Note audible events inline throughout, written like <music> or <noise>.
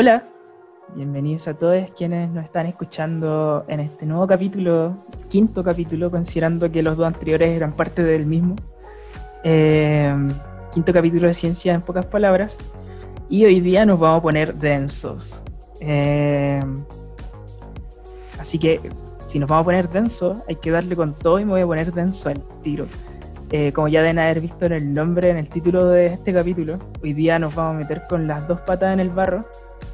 Hola, bienvenidos a todos quienes nos están escuchando en este nuevo capítulo, quinto capítulo, considerando que los dos anteriores eran parte del mismo. Eh, quinto capítulo de ciencia en pocas palabras. Y hoy día nos vamos a poner densos. Eh, así que si nos vamos a poner densos, hay que darle con todo y me voy a poner denso al tiro. Eh, como ya deben haber visto en el nombre, en el título de este capítulo, hoy día nos vamos a meter con las dos patas en el barro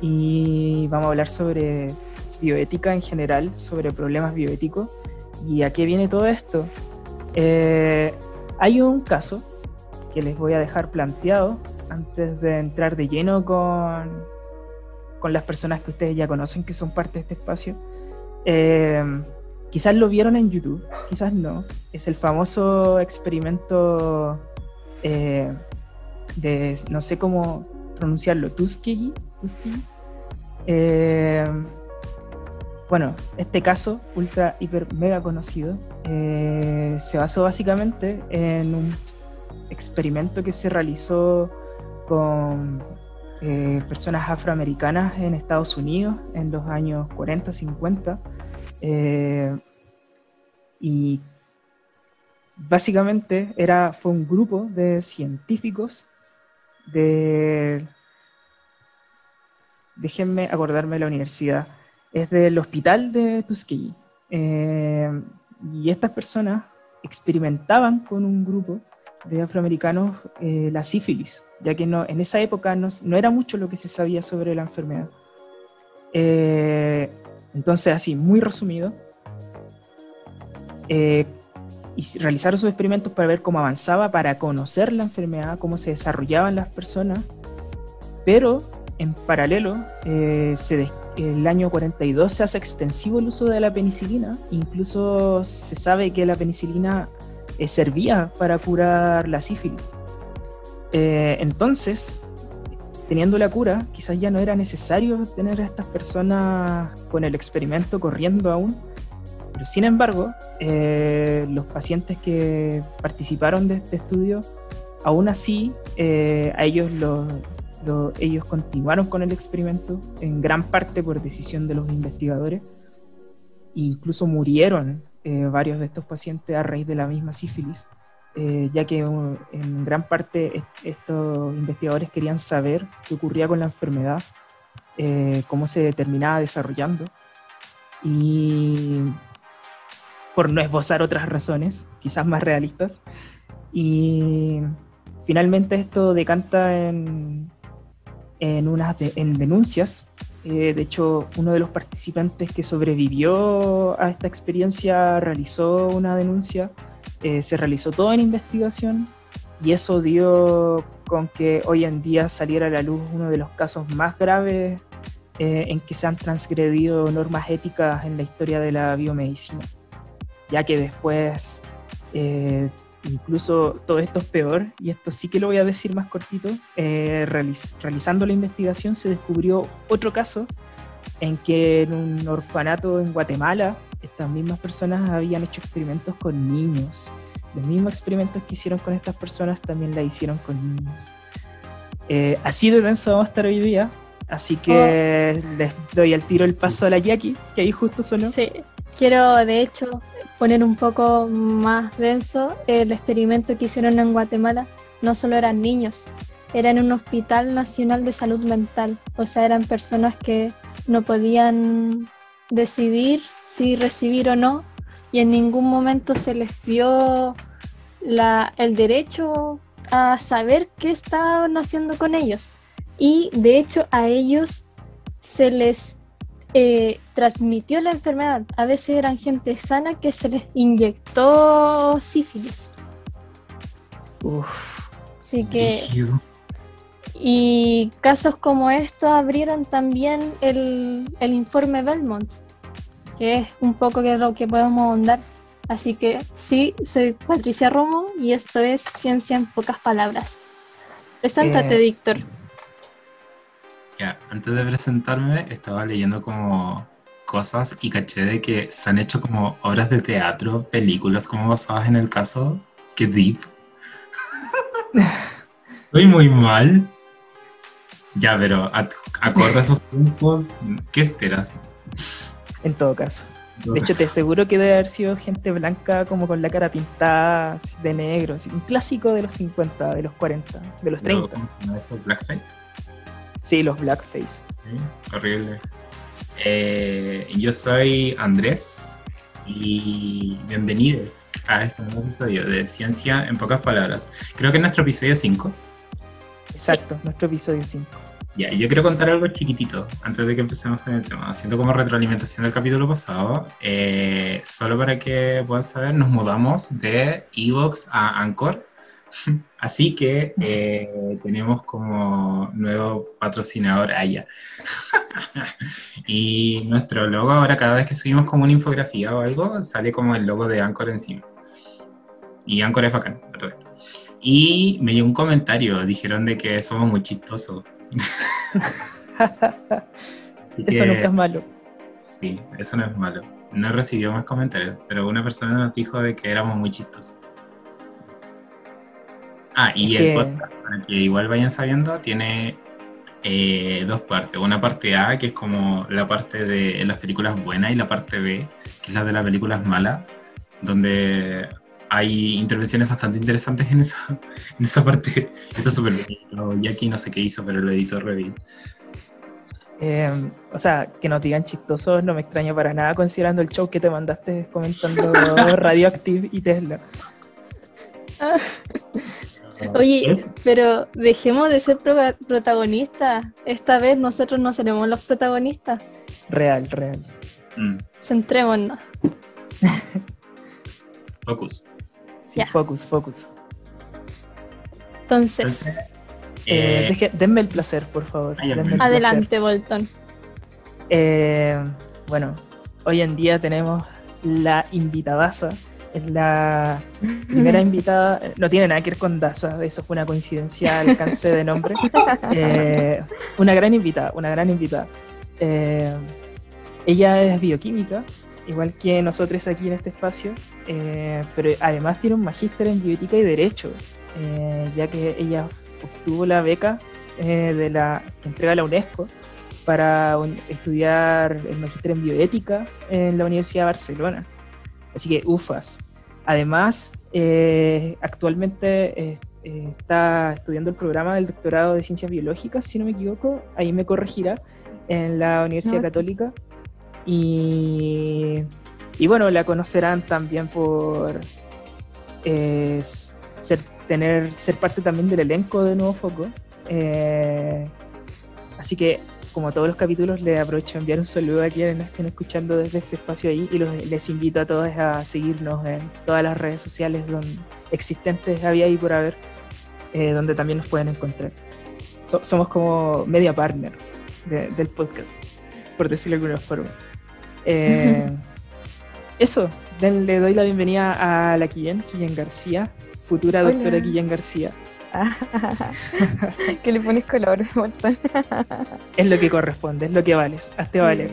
y vamos a hablar sobre bioética en general, sobre problemas bioéticos. ¿Y a qué viene todo esto? Eh, hay un caso que les voy a dejar planteado antes de entrar de lleno con, con las personas que ustedes ya conocen, que son parte de este espacio. Eh, quizás lo vieron en YouTube, quizás no. Es el famoso experimento eh, de, no sé cómo pronunciarlo, Tuskegee. Eh, bueno, este caso, ultra, hiper, mega conocido, eh, se basó básicamente en un experimento que se realizó con eh, personas afroamericanas en Estados Unidos en los años 40, 50. y básicamente era, fue un grupo de científicos de déjenme acordarme de la universidad, es del hospital de Tuskegee. Eh, y estas personas experimentaban con un grupo de afroamericanos eh, la sífilis, ya que en esa época no, era mucho lo que se sabía sobre la enfermedad. Eh, entonces, así, muy resumido, y realizaron sus experimentos para ver cómo avanzaba, para conocer la enfermedad, cómo se desarrollaban las personas, pero en paralelo, eh, el año 42 se hace extensivo el uso de la penicilina. Incluso se sabe que la penicilina eh, servía para curar la sífilis. Eh, entonces, teniendo la cura, quizás ya no era necesario tener a estas personas con el experimento corriendo aún. Pero sin embargo, los pacientes que participaron de este estudio, aún así, a ellos los, ellos continuaron con el experimento, en gran parte por decisión de los investigadores, e incluso murieron eh, varios de estos pacientes a raíz de la misma sífilis, eh, ya que uh, en gran parte estos investigadores querían saber qué ocurría con la enfermedad, eh, cómo se terminaba desarrollando, y por no esbozar otras razones, quizás más realistas, y finalmente esto decanta en, en, unas en denuncias. Eh, de hecho, uno de los participantes que sobrevivió a esta experiencia realizó una denuncia. Eh, se realizó todo en investigación y eso dio con que hoy en día saliera a la luz uno de los casos más graves eh, en que se han transgredido normas éticas en la historia de la biomedicina, ya que después incluso todo esto es peor, y esto sí que lo voy a decir más cortito, eh, realizando la investigación se descubrió otro caso en que en un orfanato en Guatemala estas mismas personas habían hecho experimentos con niños. Los mismos experimentos que hicieron con estas personas también la hicieron con niños. Eh, así de denso vamos a estar hoy día, así que oh. les doy al tiro el paso a la Jackie, que ahí justo sonó. Sí. Quiero, de hecho, poner un poco más denso el experimento que hicieron en Guatemala. No solo eran niños, eran un hospital nacional de salud mental. O sea, eran personas que no podían decidir si recibir o no y en ningún momento se les dio la, el derecho a saber qué estaban haciendo con ellos. Y de hecho a ellos se les eh, transmitió la enfermedad. A veces eran gente sana que se les inyectó sífilis. Así que. Y casos como estos abrieron también el, informe Belmont, que es un poco de lo que podemos ahondar. Así que sí, soy Patricia Romo y esto es Ciencia en pocas palabras. Preséntate, eh, Víctor. Ya, antes de presentarme, estaba leyendo como cosas y caché de que se han hecho como obras de teatro, películas como basadas en el caso. Qué deep. <laughs> Estoy muy mal. Ya, pero acorde a esos tiempos, ¿qué esperas? En todo caso. De hecho, te aseguro que debe haber sido gente blanca como con la cara pintada de negro, un clásico de los 50, de los 40, de los 30. ¿Cómo eso? ¿Blackface? Sí, los blackface. horrible. Eh, yo soy Andrés y bienvenidos a este nuevo episodio de Ciencia en pocas palabras. Creo que es nuestro episodio 5. Exacto, nuestro episodio 5. Ya, yo quiero contar algo chiquitito antes de que empecemos con el tema. Siento como retroalimentación del capítulo pasado. Eh, solo para que puedan saber, nos mudamos de Evox a Anchor. <laughs> Así que eh, tenemos como nuevo patrocinador allá. <laughs> y nuestro logo ahora, cada vez que subimos como una infografía o algo, sale como el logo de Anchor encima. Y Anchor es bacán, todo esto. Y me dio un comentario, dijeron de que somos muy chistosos. <laughs> eso nunca es malo. Sí, eso no es malo. No recibió más comentarios, pero una persona nos dijo de que éramos muy chistosos. Ah, y el podcast, para que igual vayan sabiendo, tiene eh, dos partes. Una parte A, que es como la parte de las películas buenas, y la parte B, que es la de las películas malas, donde hay intervenciones bastante interesantes en esa, <laughs> en esa parte. Esto es súper bien. Jackie no sé qué hizo, pero lo editó re bien. Eh, o sea, que nos digan chistosos no me extraña para nada considerando el show que te mandaste comentando <laughs> Radioactive y Tesla. <laughs> Oye, pero dejemos de ser protagonistas. Esta vez nosotros no seremos los protagonistas. Real, real. Mm. Centrémonos. <laughs> Focus. Sí, focus, focus. Entonces, eh, eh, denme el placer, por favor. Adelante, Bolton. Eh, bueno, hoy en día tenemos la invitadaza. Es la primera invitada, no tiene nada que ver con Daza, eso fue una coincidencia alcance de nombre. <laughs> una gran invitada, una gran invitada. ella es bioquímica, igual que nosotros aquí en este espacio, pero además tiene un magíster en bioética y derecho, ya que ella obtuvo la beca eh, de la que entrega la UNESCO para estudiar el magíster en bioética en la Universidad de Barcelona. Así que UFAS. Además, eh, actualmente eh, está estudiando el programa del doctorado de ciencias biológicas, si no me equivoco, ahí me corregirá, en la Universidad Católica. Y, y, bueno, la conocerán también por ser tener, ser parte también del elenco de Nuevo Foco. Eh, así que, como todos los capítulos, les aprovecho a enviar un saludo a quienes estén escuchando desde ese espacio ahí y les invito a todos a seguirnos en todas las redes sociales donde, existentes había ahí por haber, eh, donde también nos pueden encontrar. somos como media partner del podcast, por decirlo de alguna forma. Eh, eso, le doy la bienvenida a la Quillen, Quillen García, futura doctora Guillén García. <laughs> que le pones color, <laughs> Es lo que corresponde, es lo que vales. Hazte vale.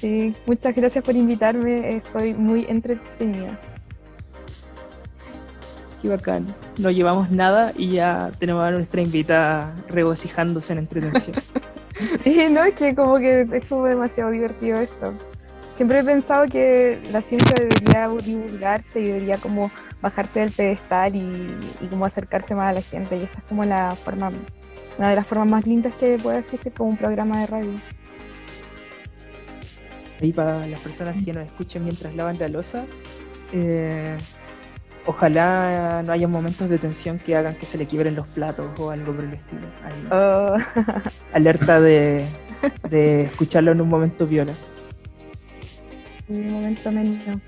Sí, muchas gracias por invitarme. Estoy muy entretenida. Qué bacán. No llevamos nada y ya tenemos a nuestra invitada regocijándose en entretención. <laughs> sí, no, es que como que es como demasiado divertido esto. Siempre he pensado que la ciencia debería divulgarse y debería como bajarse del pedestal y, como acercarse más a la gente. Y esta es como la forma, una de las formas más lindas que puede existir como un programa de radio. Y para las personas que nos escuchen mientras lavan la losa, eh, ojalá no haya momentos de tensión que hagan que se le quiebren los platos o algo por el estilo. Oh. <laughs> Alerta de, de escucharlo en un momento viola. Un momento menos.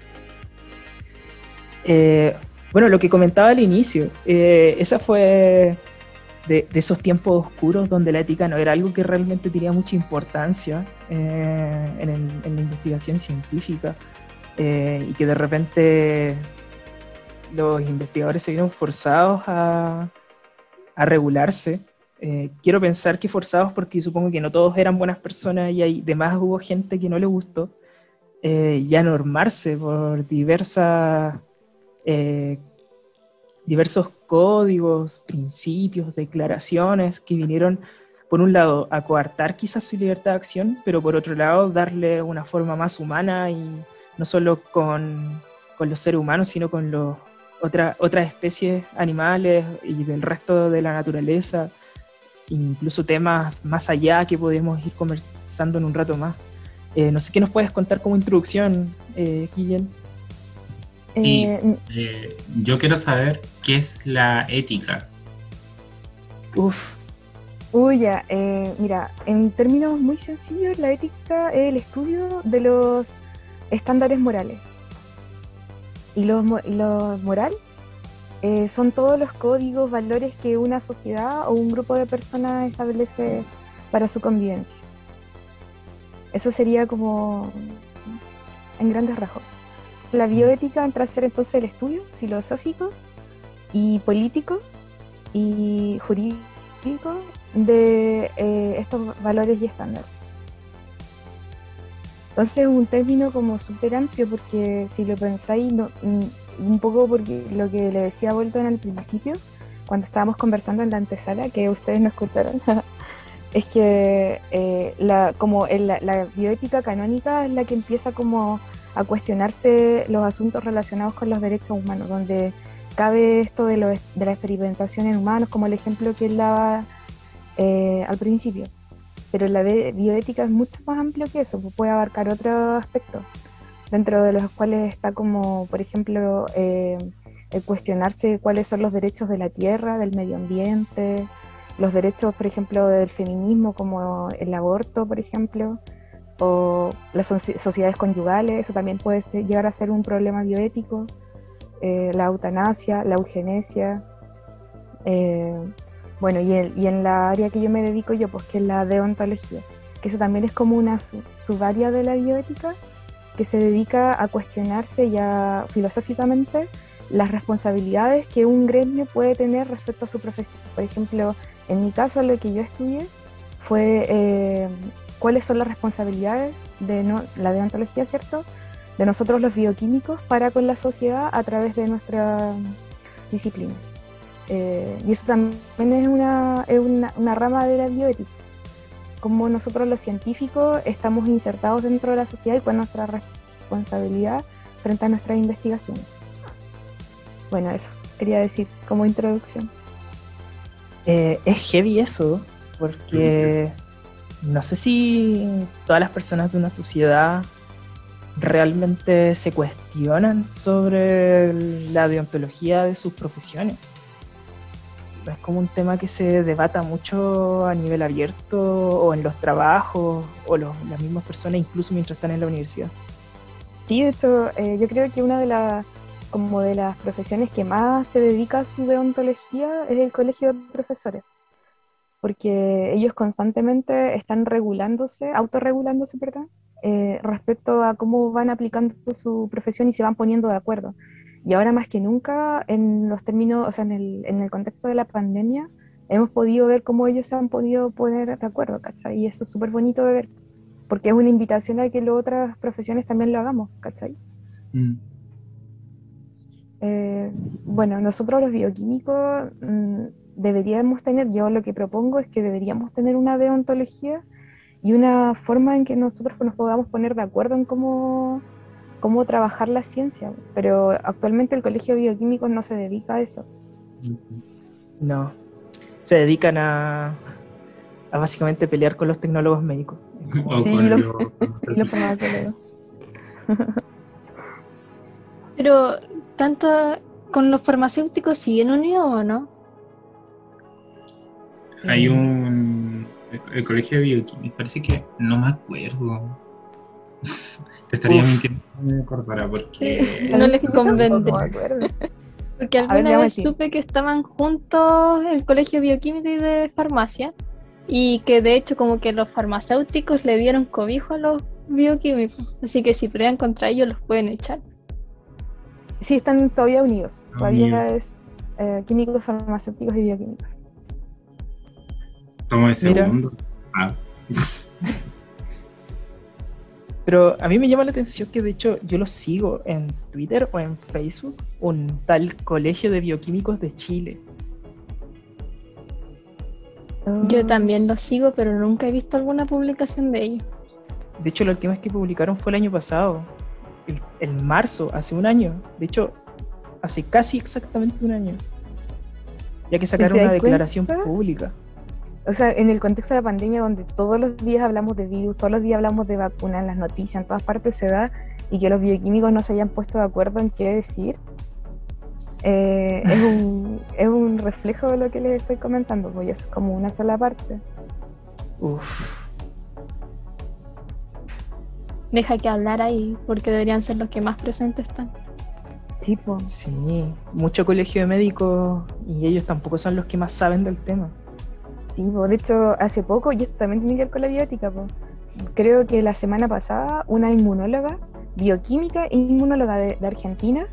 Eh, bueno, lo que comentaba al inicio, eh, esa fue de, esos tiempos oscuros donde la ética no era algo que realmente tenía mucha importancia eh, en, la investigación científica y que de repente los investigadores se vieron forzados a, regularse. quiero pensar que forzados porque supongo que no todos eran buenas personas y hay, además hubo gente que no le gustó. ya normarse por diversas eh, diversos códigos, principios, declaraciones que vinieron por un lado, a coartar quizás su libertad de acción, pero por otro lado, darle una forma más humana y no solo con, los seres humanos, sino con los, otra, otras especies animales y del resto de la naturaleza, incluso temas más allá que podemos ir conversando en un rato más. Eh, no sé qué nos puedes contar como introducción, eh, Y eh, eh, yo quiero saber qué es la ética. Uf, Uy, ya, eh, mira, en términos muy sencillos, la ética es el estudio de los estándares morales. Y los, moral eh, son todos los códigos, valores que una sociedad o un grupo de personas establece para su convivencia. Eso sería como en grandes rasgos. La bioética entra a ser entonces el estudio filosófico y político y jurídico de eh, estos valores y estándares. Entonces es un término como súper amplio porque si lo pensáis, no, mm, un poco porque lo que le decía Bolton al principio, cuando estábamos conversando en la antesala, que ustedes no escucharon, <laughs> es que eh, la, como la bioética canónica es la que empieza como a cuestionarse los asuntos relacionados con los derechos humanos, donde cabe esto de, de la experimentación en humanos, como el ejemplo que él daba eh, al principio. Pero la bioética es mucho más amplio que eso, pues puede abarcar otros aspectos, dentro de los cuales está como, por ejemplo, eh, el cuestionarse cuáles son los derechos de la tierra, del medio ambiente, los derechos, por ejemplo, del feminismo, como el aborto, por ejemplo, o las sociedades conyugales, eso también puede llegar a ser un problema bioético, eh, la eutanasia, la eugenesia. Bueno, y, en la área que yo me dedico yo, pues que es la deontología, que eso también es como una subárea de la bioética que se dedica a cuestionarse ya filosóficamente las responsabilidades que un gremio puede tener respecto a su profesión. Por ejemplo, en mi caso, lo que yo estudié fue eh, cuáles son las responsabilidades de la deontología, ¿cierto? De nosotros los bioquímicos para con la sociedad a través de nuestra disciplina. Eh, y eso también es, una, es una, una, rama de la bioética. Como nosotros los científicos estamos insertados dentro de la sociedad y con nuestra responsabilidad frente a nuestras investigaciones. Bueno, eso quería decir como introducción. Eh, es heavy eso, porque no sé si todas las personas de una sociedad realmente se cuestionan sobre la deontología de sus profesiones es como un tema que se debata mucho a nivel abierto o en los trabajos o las mismas personas incluso mientras están en la universidad. Sí, de hecho, eh, yo creo que una de las como de las profesiones que más se dedica a su deontología es el colegio de profesores, porque ellos constantemente están regulándose, autorregulándose, perdón, eh, respecto a cómo van aplicando su profesión y se van poniendo de acuerdo. Y ahora más que nunca, en los términos, o sea, en el, en el contexto de la pandemia, hemos podido ver cómo ellos se han podido poner de acuerdo, ¿cachai? Y eso es súper bonito de ver, porque es una invitación a que las otras profesiones también lo hagamos, ¿cachai? Mm. Eh, bueno, nosotros los bioquímicos mm, deberíamos tener, yo lo que propongo es que deberíamos tener una deontología y una forma en que nosotros nos podamos poner de acuerdo en cómo cómo trabajar la ciencia, pero actualmente el Colegio de Bioquímicos no se dedica a eso. No, se dedican a, a básicamente pelear con los tecnólogos médicos. <laughs> sí, los, lo <laughs> <laughs> Pero, ¿tanto con los farmacéuticos siguen unidos o no? Hay un. El, colegio de bioquímicos, parece que no me acuerdo. Te estaría mintiendo me acordara porque... no les convendría. Porque alguna vez supe que estaban juntos el colegio bioquímico y de farmacia y que de hecho como que los farmacéuticos le dieron cobijo a los bioquímicos. Así que si pelean contra ellos los pueden echar. Sí, están todavía unidos. todavía es eh, químicos, farmacéuticos y bioquímicos. Toma ese segundo. Ah. <laughs> Pero a mí me llama la atención que de hecho yo lo sigo en Twitter o en Facebook, un tal Colegio de Bioquímicos de Chile. Yo también los sigo, pero nunca he visto alguna publicación de ellos. De hecho, la última vez que publicaron fue el año pasado, el, el marzo, hace un año. De hecho, hace casi exactamente un año. Ya que sacaron una declaración cuenta? pública. O sea, en el contexto de la pandemia, donde todos los días hablamos de virus, todos los días hablamos de vacunas, en las noticias, en todas partes se da, y que los bioquímicos no se hayan puesto de acuerdo en qué decir, eh, es, un, <laughs> es un reflejo de lo que les estoy comentando, y eso es como una sola parte. Uf. Deja que hablar ahí, porque deberían ser los que más presentes están. Sí, pues. Sí, mucho colegio de médicos y ellos tampoco son los que más saben del tema. Sí, de hecho, hace poco, y esto también tiene que ver con la bioética, po, creo que la semana pasada una inmunóloga, bioquímica e inmunóloga de, de Argentina,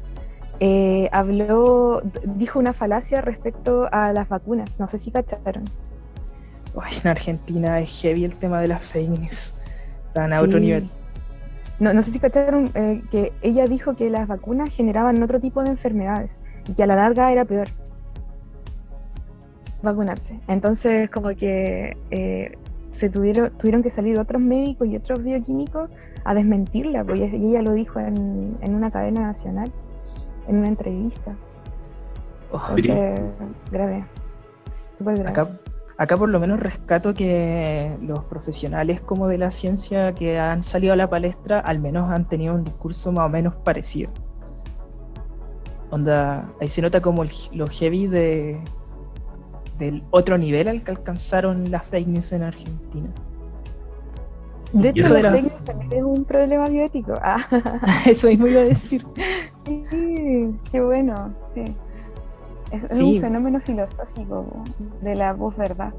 eh, habló, dijo una falacia respecto a las vacunas, no sé si cacharon. Ay, en Argentina es heavy el tema de las fake news. Están a Sí. otro nivel. No, no sé si cacharon eh, que ella dijo que las vacunas generaban otro tipo de enfermedades y que a la larga era peor vacunarse. Entonces, como que eh, se tuvieron, tuvieron que salir otros médicos y otros bioquímicos a desmentirla, porque ella lo dijo en, en una cadena nacional, en una entrevista. Oh, Entonces, grave, súper grave. acá, acá por lo menos rescato que los profesionales como de la ciencia que han salido a la palestra al menos han tenido un discurso más o menos parecido. Onda, ahí se nota como el, lo heavy de, del otro nivel al que alcanzaron las fake news en Argentina. de hecho, eso la era- fake news también es un problema bioético. Ah, <laughs> Eso mismo iba a decir. sí, qué bueno, sí. Es, es Sí. un fenómeno filosófico de la voz verdad.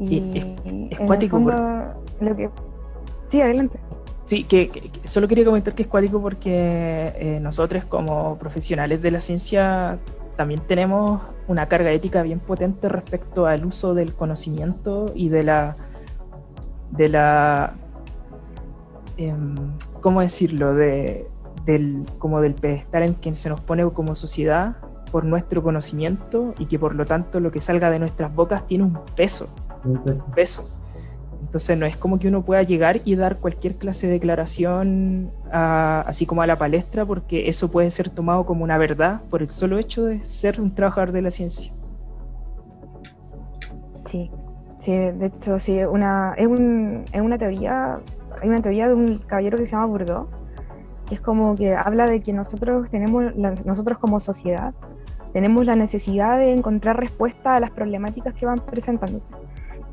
Y, es- es en el cuático, por- fondo, lo que... Sí, adelante. Sí, que, que- que solo quería comentar que es cuático porque eh, nosotros como profesionales de la ciencia también tenemos una carga ética bien potente respecto al uso del conocimiento y de la de la em, ¿cómo decirlo? de del como del pedestal en que se nos pone como sociedad por nuestro conocimiento y que por lo tanto lo que salga de nuestras bocas tiene un peso peso. Entonces no es como que uno pueda llegar y dar cualquier clase de declaración a- así como a la palestra, porque eso puede ser tomado como una verdad por el solo hecho de ser un trabajador de la ciencia. Sí, sí, de hecho, sí, una, es, un, es una teoría, hay una teoría de un caballero que se llama Bourdieu, que es como que habla de que nosotros tenemos, nosotros como sociedad, tenemos la necesidad de encontrar respuesta a las problemáticas que van presentándose.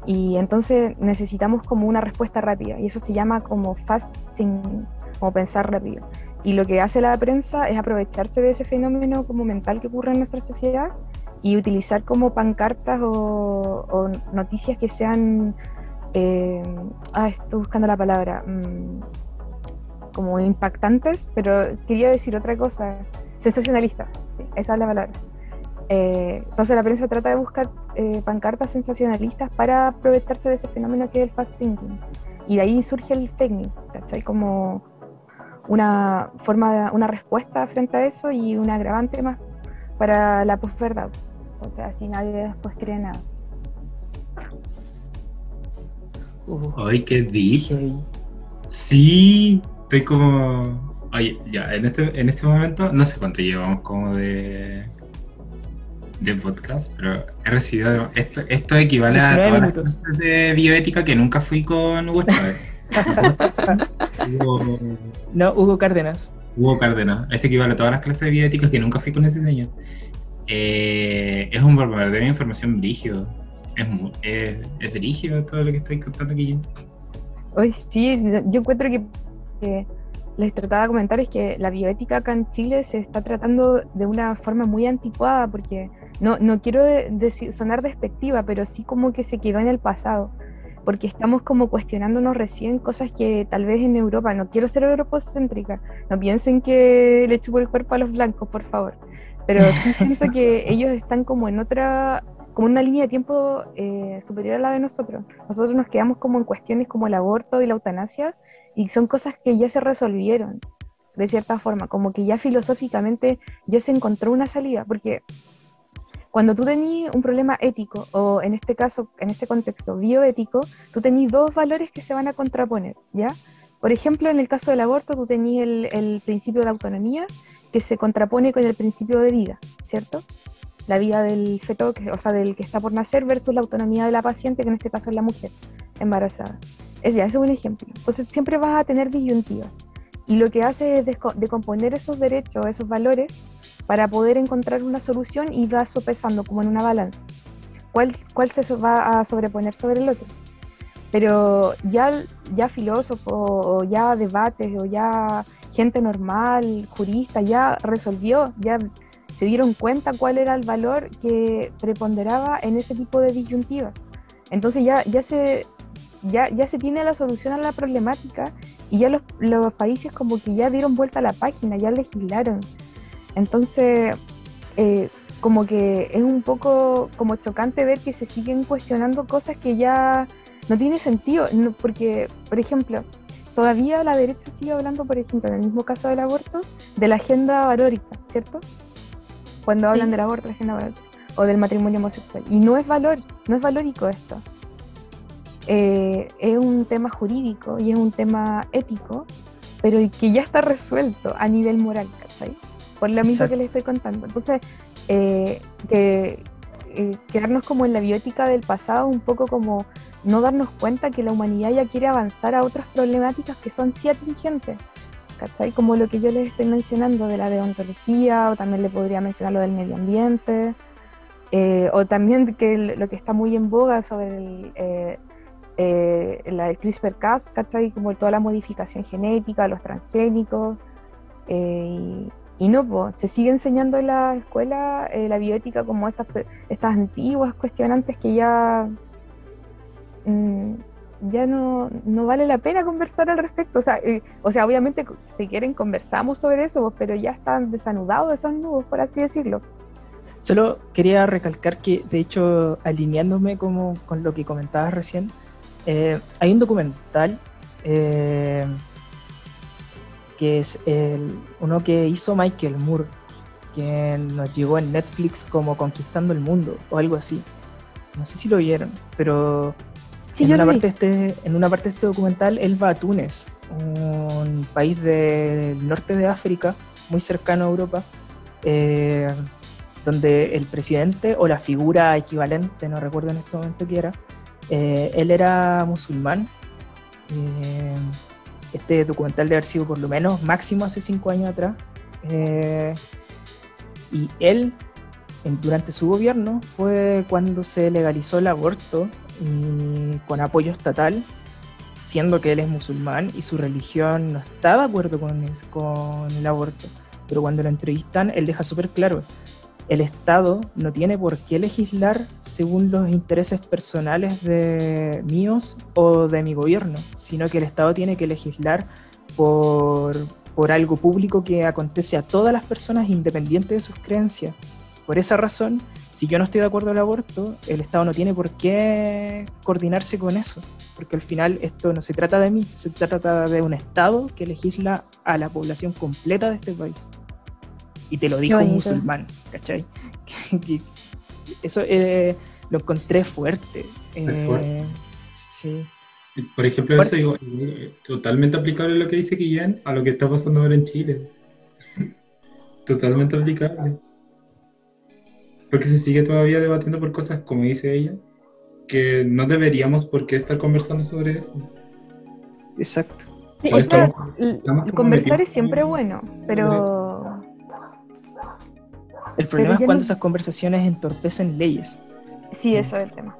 Y entonces necesitamos como una respuesta rápida, y eso se llama como fast thinking, como pensar rápido. Y lo que hace la prensa es aprovecharse de ese fenómeno como mental que ocurre en nuestra sociedad y utilizar como pancartas o, noticias que sean, eh, ah, estoy buscando la palabra, mm, como impactantes, pero quería decir otra cosa, sensacionalistas, sí, esa es la palabra. Eh, entonces la prensa trata de buscar eh, pancartas sensacionalistas para aprovecharse de ese fenómeno que es el fast thinking. Y de ahí surge el fake news, ¿cachai? Como una forma, de- una respuesta frente a eso y un agravante más para la posverdad. O sea, si nadie después cree nada. Uh, Ay, qué deep. heavy. Sí, estoy como. Oye, ya, en este, en este momento, no sé cuánto llevamos como de. De podcast, pero he recibido. Esto, esto equivale a 19 todas las clases de bioética que nunca fui con Hugo Chávez. <laughs> Hugo, No, Hugo Cárdenas. Hugo Cárdenas. Este equivale a todas las clases de bioética que nunca fui con ese señor. Eh, es un bombardeo de información brígido. Es, mu- es, es brígido todo lo que estoy contando aquí. Hoy sí, yo encuentro que, que les trataba de comentar es que la bioética acá en Chile se está tratando de una forma muy anticuada, porque no, no quiero de- sonar despectiva, pero sí como que se quedó en el pasado, porque estamos como cuestionándonos recién cosas que tal vez en Europa, no quiero ser europocéntrica, no piensen que le chupo el cuerpo a los blancos, por favor, pero sí siento que <laughs> ellos están como en otra, como una línea de tiempo eh, superior a la de nosotros. Nosotros nos quedamos como en cuestiones como el aborto y la eutanasia, y son cosas que ya se resolvieron, de cierta forma, como que ya filosóficamente ya se encontró una salida, porque cuando tú tenías un problema ético, o en este caso, en este contexto bioético, tú tenías dos valores que se van a contraponer, ¿ya? Por ejemplo, en el caso del aborto, tú tenías el, el principio de autonomía que se contrapone con el principio de vida, ¿cierto? La vida del feto, que, o sea, del que está por nacer versus la autonomía de la paciente, que en este caso es la mujer embarazada. Es ya, ese es un ejemplo. Entonces siempre vas a tener disyuntivas. Y lo que hace es decomponer esos derechos, esos valores, para poder encontrar una solución y va sopesando como en una balanza. ¿Cuál, cuál se va a sobreponer sobre el otro? Pero ya, ya filósofos o ya debates o ya gente normal, jurista, ya resolvió, ya se dieron cuenta cuál era el valor que preponderaba en ese tipo de disyuntivas. Entonces ya, ya, se, ya, ya se tiene la solución a la problemática y ya los, los países como que ya dieron vuelta a la página, ya legislaron. Entonces, eh, como que es un poco como chocante ver que se siguen cuestionando cosas que ya no tiene sentido, porque, por ejemplo, todavía la derecha sigue hablando, por ejemplo, en el mismo caso del aborto, de la agenda valórica, ¿cierto? Cuando hablan del aborto, la agenda valórica, o del matrimonio homosexual. Y no es valor, no es valórico esto. Eh, es un tema jurídico y es un tema ético, pero que ya está resuelto a nivel moral, ¿cachai? Por lo mismo que les estoy contando. Entonces, eh, que, eh, quedarnos como en la biótica del pasado, un poco como no darnos cuenta que la humanidad ya quiere avanzar a otras problemáticas que son sí atingentes. ¿Cachai? Como lo que yo les estoy mencionando de la deontología, o también le podría mencionar lo del medio ambiente, eh, o también que lo que está muy en boga sobre el, eh, la del CRISPR-Cas, ¿cachai? Como toda la modificación genética, los transgénicos, y, y no, se sigue enseñando en la escuela eh, la bioética como estas, estas antiguas cuestionantes que ya, mm, ya no, no, vale la pena conversar al respecto. O sea, eh, o sea, obviamente si quieren conversamos sobre eso, pero ya están desanudados esos nudos, por así decirlo. Solo quería recalcar que, de hecho, alineándome como, con lo que comentabas recién, eh, hay un documental que es el, uno que hizo Michael Moore, que nos llegó en Netflix como Conquistando el Mundo o algo así. No sé si lo vieron, pero en, una parte este, en una parte de este documental él va a Túnez, un país del norte de África, muy cercano a Europa, eh, donde el presidente o la figura equivalente, no recuerdo en este momento qué era, eh, él era musulmán. Eh, este documental de haber sido por lo menos máximo hace cinco años atrás. Eh, y él, durante su gobierno, fue cuando se legalizó el aborto con apoyo estatal, siendo que él es musulmán y su religión no está de acuerdo con con el aborto. Pero cuando lo entrevistan, él deja súper claro, el Estado no tiene por qué legislar según los intereses personales de míos o de mi gobierno, sino que el Estado tiene que legislar por, algo público que acontece a todas las personas independientes de sus creencias. Por esa razón, si yo no estoy de acuerdo al aborto, el Estado no tiene por qué coordinarse con eso, porque al final esto no se trata de mí, se trata de un Estado que legisla a la población completa de este país. Y te lo dijo un musulmán, ¿cachai? <laughs> Eso eh, lo encontré fuerte. Eh, sí. Por ejemplo, eso digo, totalmente aplicable lo que dice Guillén a lo que está pasando ahora en Chile. <laughs> totalmente aplicable. Porque se sigue todavía debatiendo por cosas, como dice ella, que no deberíamos por qué estar conversando sobre eso. Exacto. conversar es siempre bueno, pero el problema es cuando esas conversaciones entorpecen leyes. Sí, mm. eso es el tema.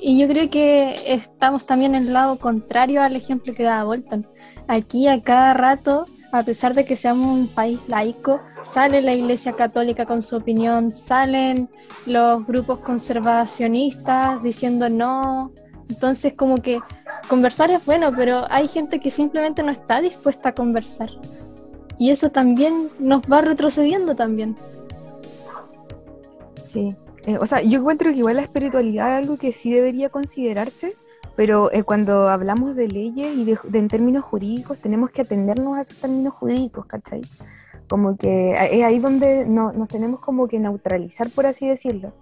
Y yo creo que estamos también en el lado contrario al ejemplo que da Bolton. Aquí a cada rato, a pesar de que seamos un país laico, sale la Iglesia Católica con su opinión, salen los grupos conservacionistas diciendo no. Entonces como que conversar es bueno, pero hay gente que simplemente no está dispuesta a conversar. Y eso también nos va retrocediendo también. Sí, eh, o sea, yo encuentro que igual la espiritualidad es algo que sí debería considerarse, pero eh, cuando hablamos de leyes y de, en términos jurídicos tenemos que atendernos a esos términos jurídicos, ¿cachai? Como que es ahí donde no, nos tenemos como que neutralizar, por así decirlo.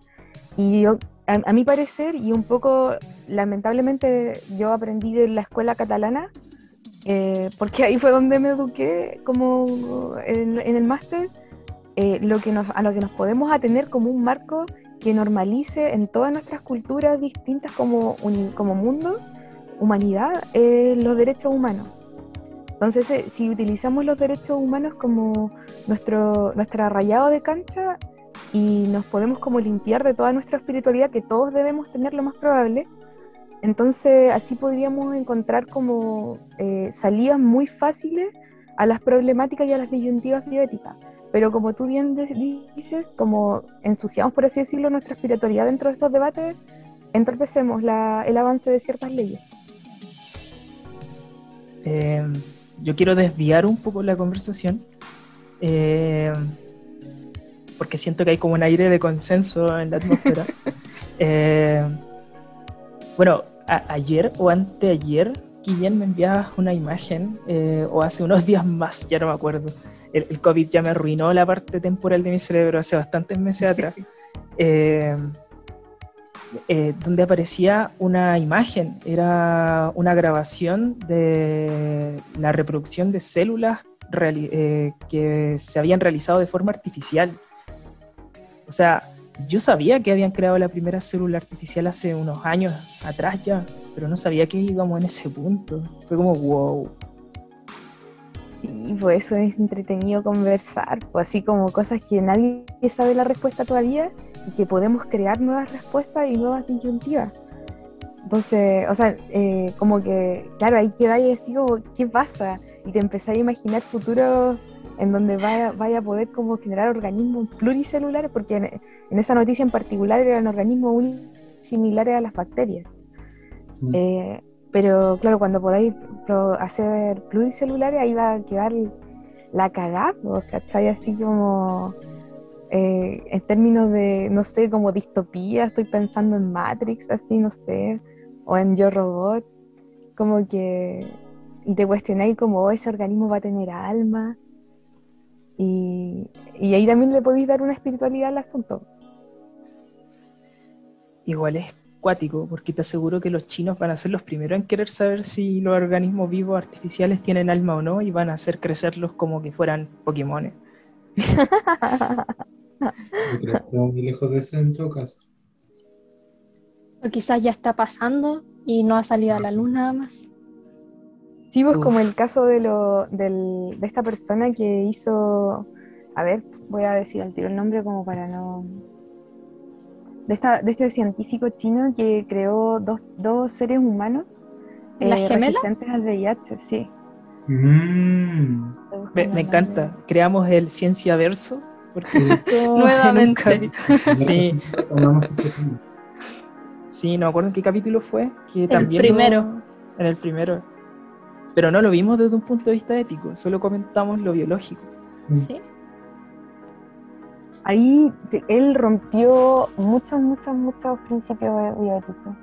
Y yo, a, mi parecer, y un poco lamentablemente yo aprendí de la escuela catalana, eh, porque ahí fue donde me eduqué como en, el máster, eh, lo que a lo que nos podemos atener como un marco que normalice en todas nuestras culturas distintas como, como mundo, humanidad, eh, los derechos humanos. Entonces, eh, si utilizamos los derechos humanos como nuestro, nuestro rayado de cancha y nos podemos como limpiar de toda nuestra espiritualidad, que todos debemos tener lo más probable, entonces así podríamos encontrar como eh, salidas muy fáciles a las problemáticas y a las disyuntivas bioéticas. Pero como tú bien dices, como ensuciamos, por así decirlo, nuestra espiritualidad dentro de estos debates, entorpecemos el avance de ciertas leyes. Eh, yo quiero desviar un poco la conversación, eh, porque siento que hay como un aire de consenso en la atmósfera. <laughs> Eh, bueno, ayer o anteayer, Guillén me enviaba una imagen, eh, o hace unos días más, ya no me acuerdo. El, el, COVID ya me arruinó la parte temporal de mi cerebro hace bastantes meses atrás. <laughs> Eh, donde aparecía una imagen, era una grabación de la reproducción de células eh, que se habían realizado de forma artificial. O sea, yo sabía que habían creado la primera célula artificial hace unos años atrás ya, pero no sabía que íbamos en ese punto. Fue como wow. Y pues eso es entretenido conversar, pues así como cosas que nadie sabe la respuesta todavía y que podemos crear nuevas respuestas y nuevas disyuntivas. Entonces, o sea, eh, como que, claro, ahí queda y decís, ¿qué pasa? Y te empezás a imaginar futuros en donde vaya, vaya a poder como generar organismos pluricelulares, porque en, esa noticia en particular eran organismos similares a las bacterias. Mm. Eh, pero claro, cuando podáis hacer pluricelulares, ahí va a quedar la cagada, ¿cachai? Así como eh, en términos de, no sé, como distopía, estoy pensando en Matrix, así, no sé, o en Yo Robot, como que, y te cuestionáis como oh, ese organismo va a tener alma, y, y ahí también le podéis dar una espiritualidad al asunto. Igual es cuático, porque te aseguro que los chinos van a ser los primeros en querer saber si los organismos vivos artificiales tienen alma o no y van a hacer crecerlos como que fueran Pokémon. muy lejos de ese en todo caso. O quizás ya está pasando y no ha salido a la luz nada más. Sí, pues como el caso de, lo, de esta persona que hizo, a ver, voy a decir al tiro el nombre como para no... De, esta, de este científico chino que creó dos, dos seres humanos ¿Las eh, resistentes al VIH, sí. Mm. Me, me, encanta. Creamos el Ciencia Verso Nuevamente. <laughs> sí. sí, no me acuerdo en qué capítulo fue. Que el primero. en el primero. Pero no lo vimos desde un punto de vista ético, solo comentamos lo biológico. Sí. Ahí él rompió muchos, muchos, muchos principios bioéticos.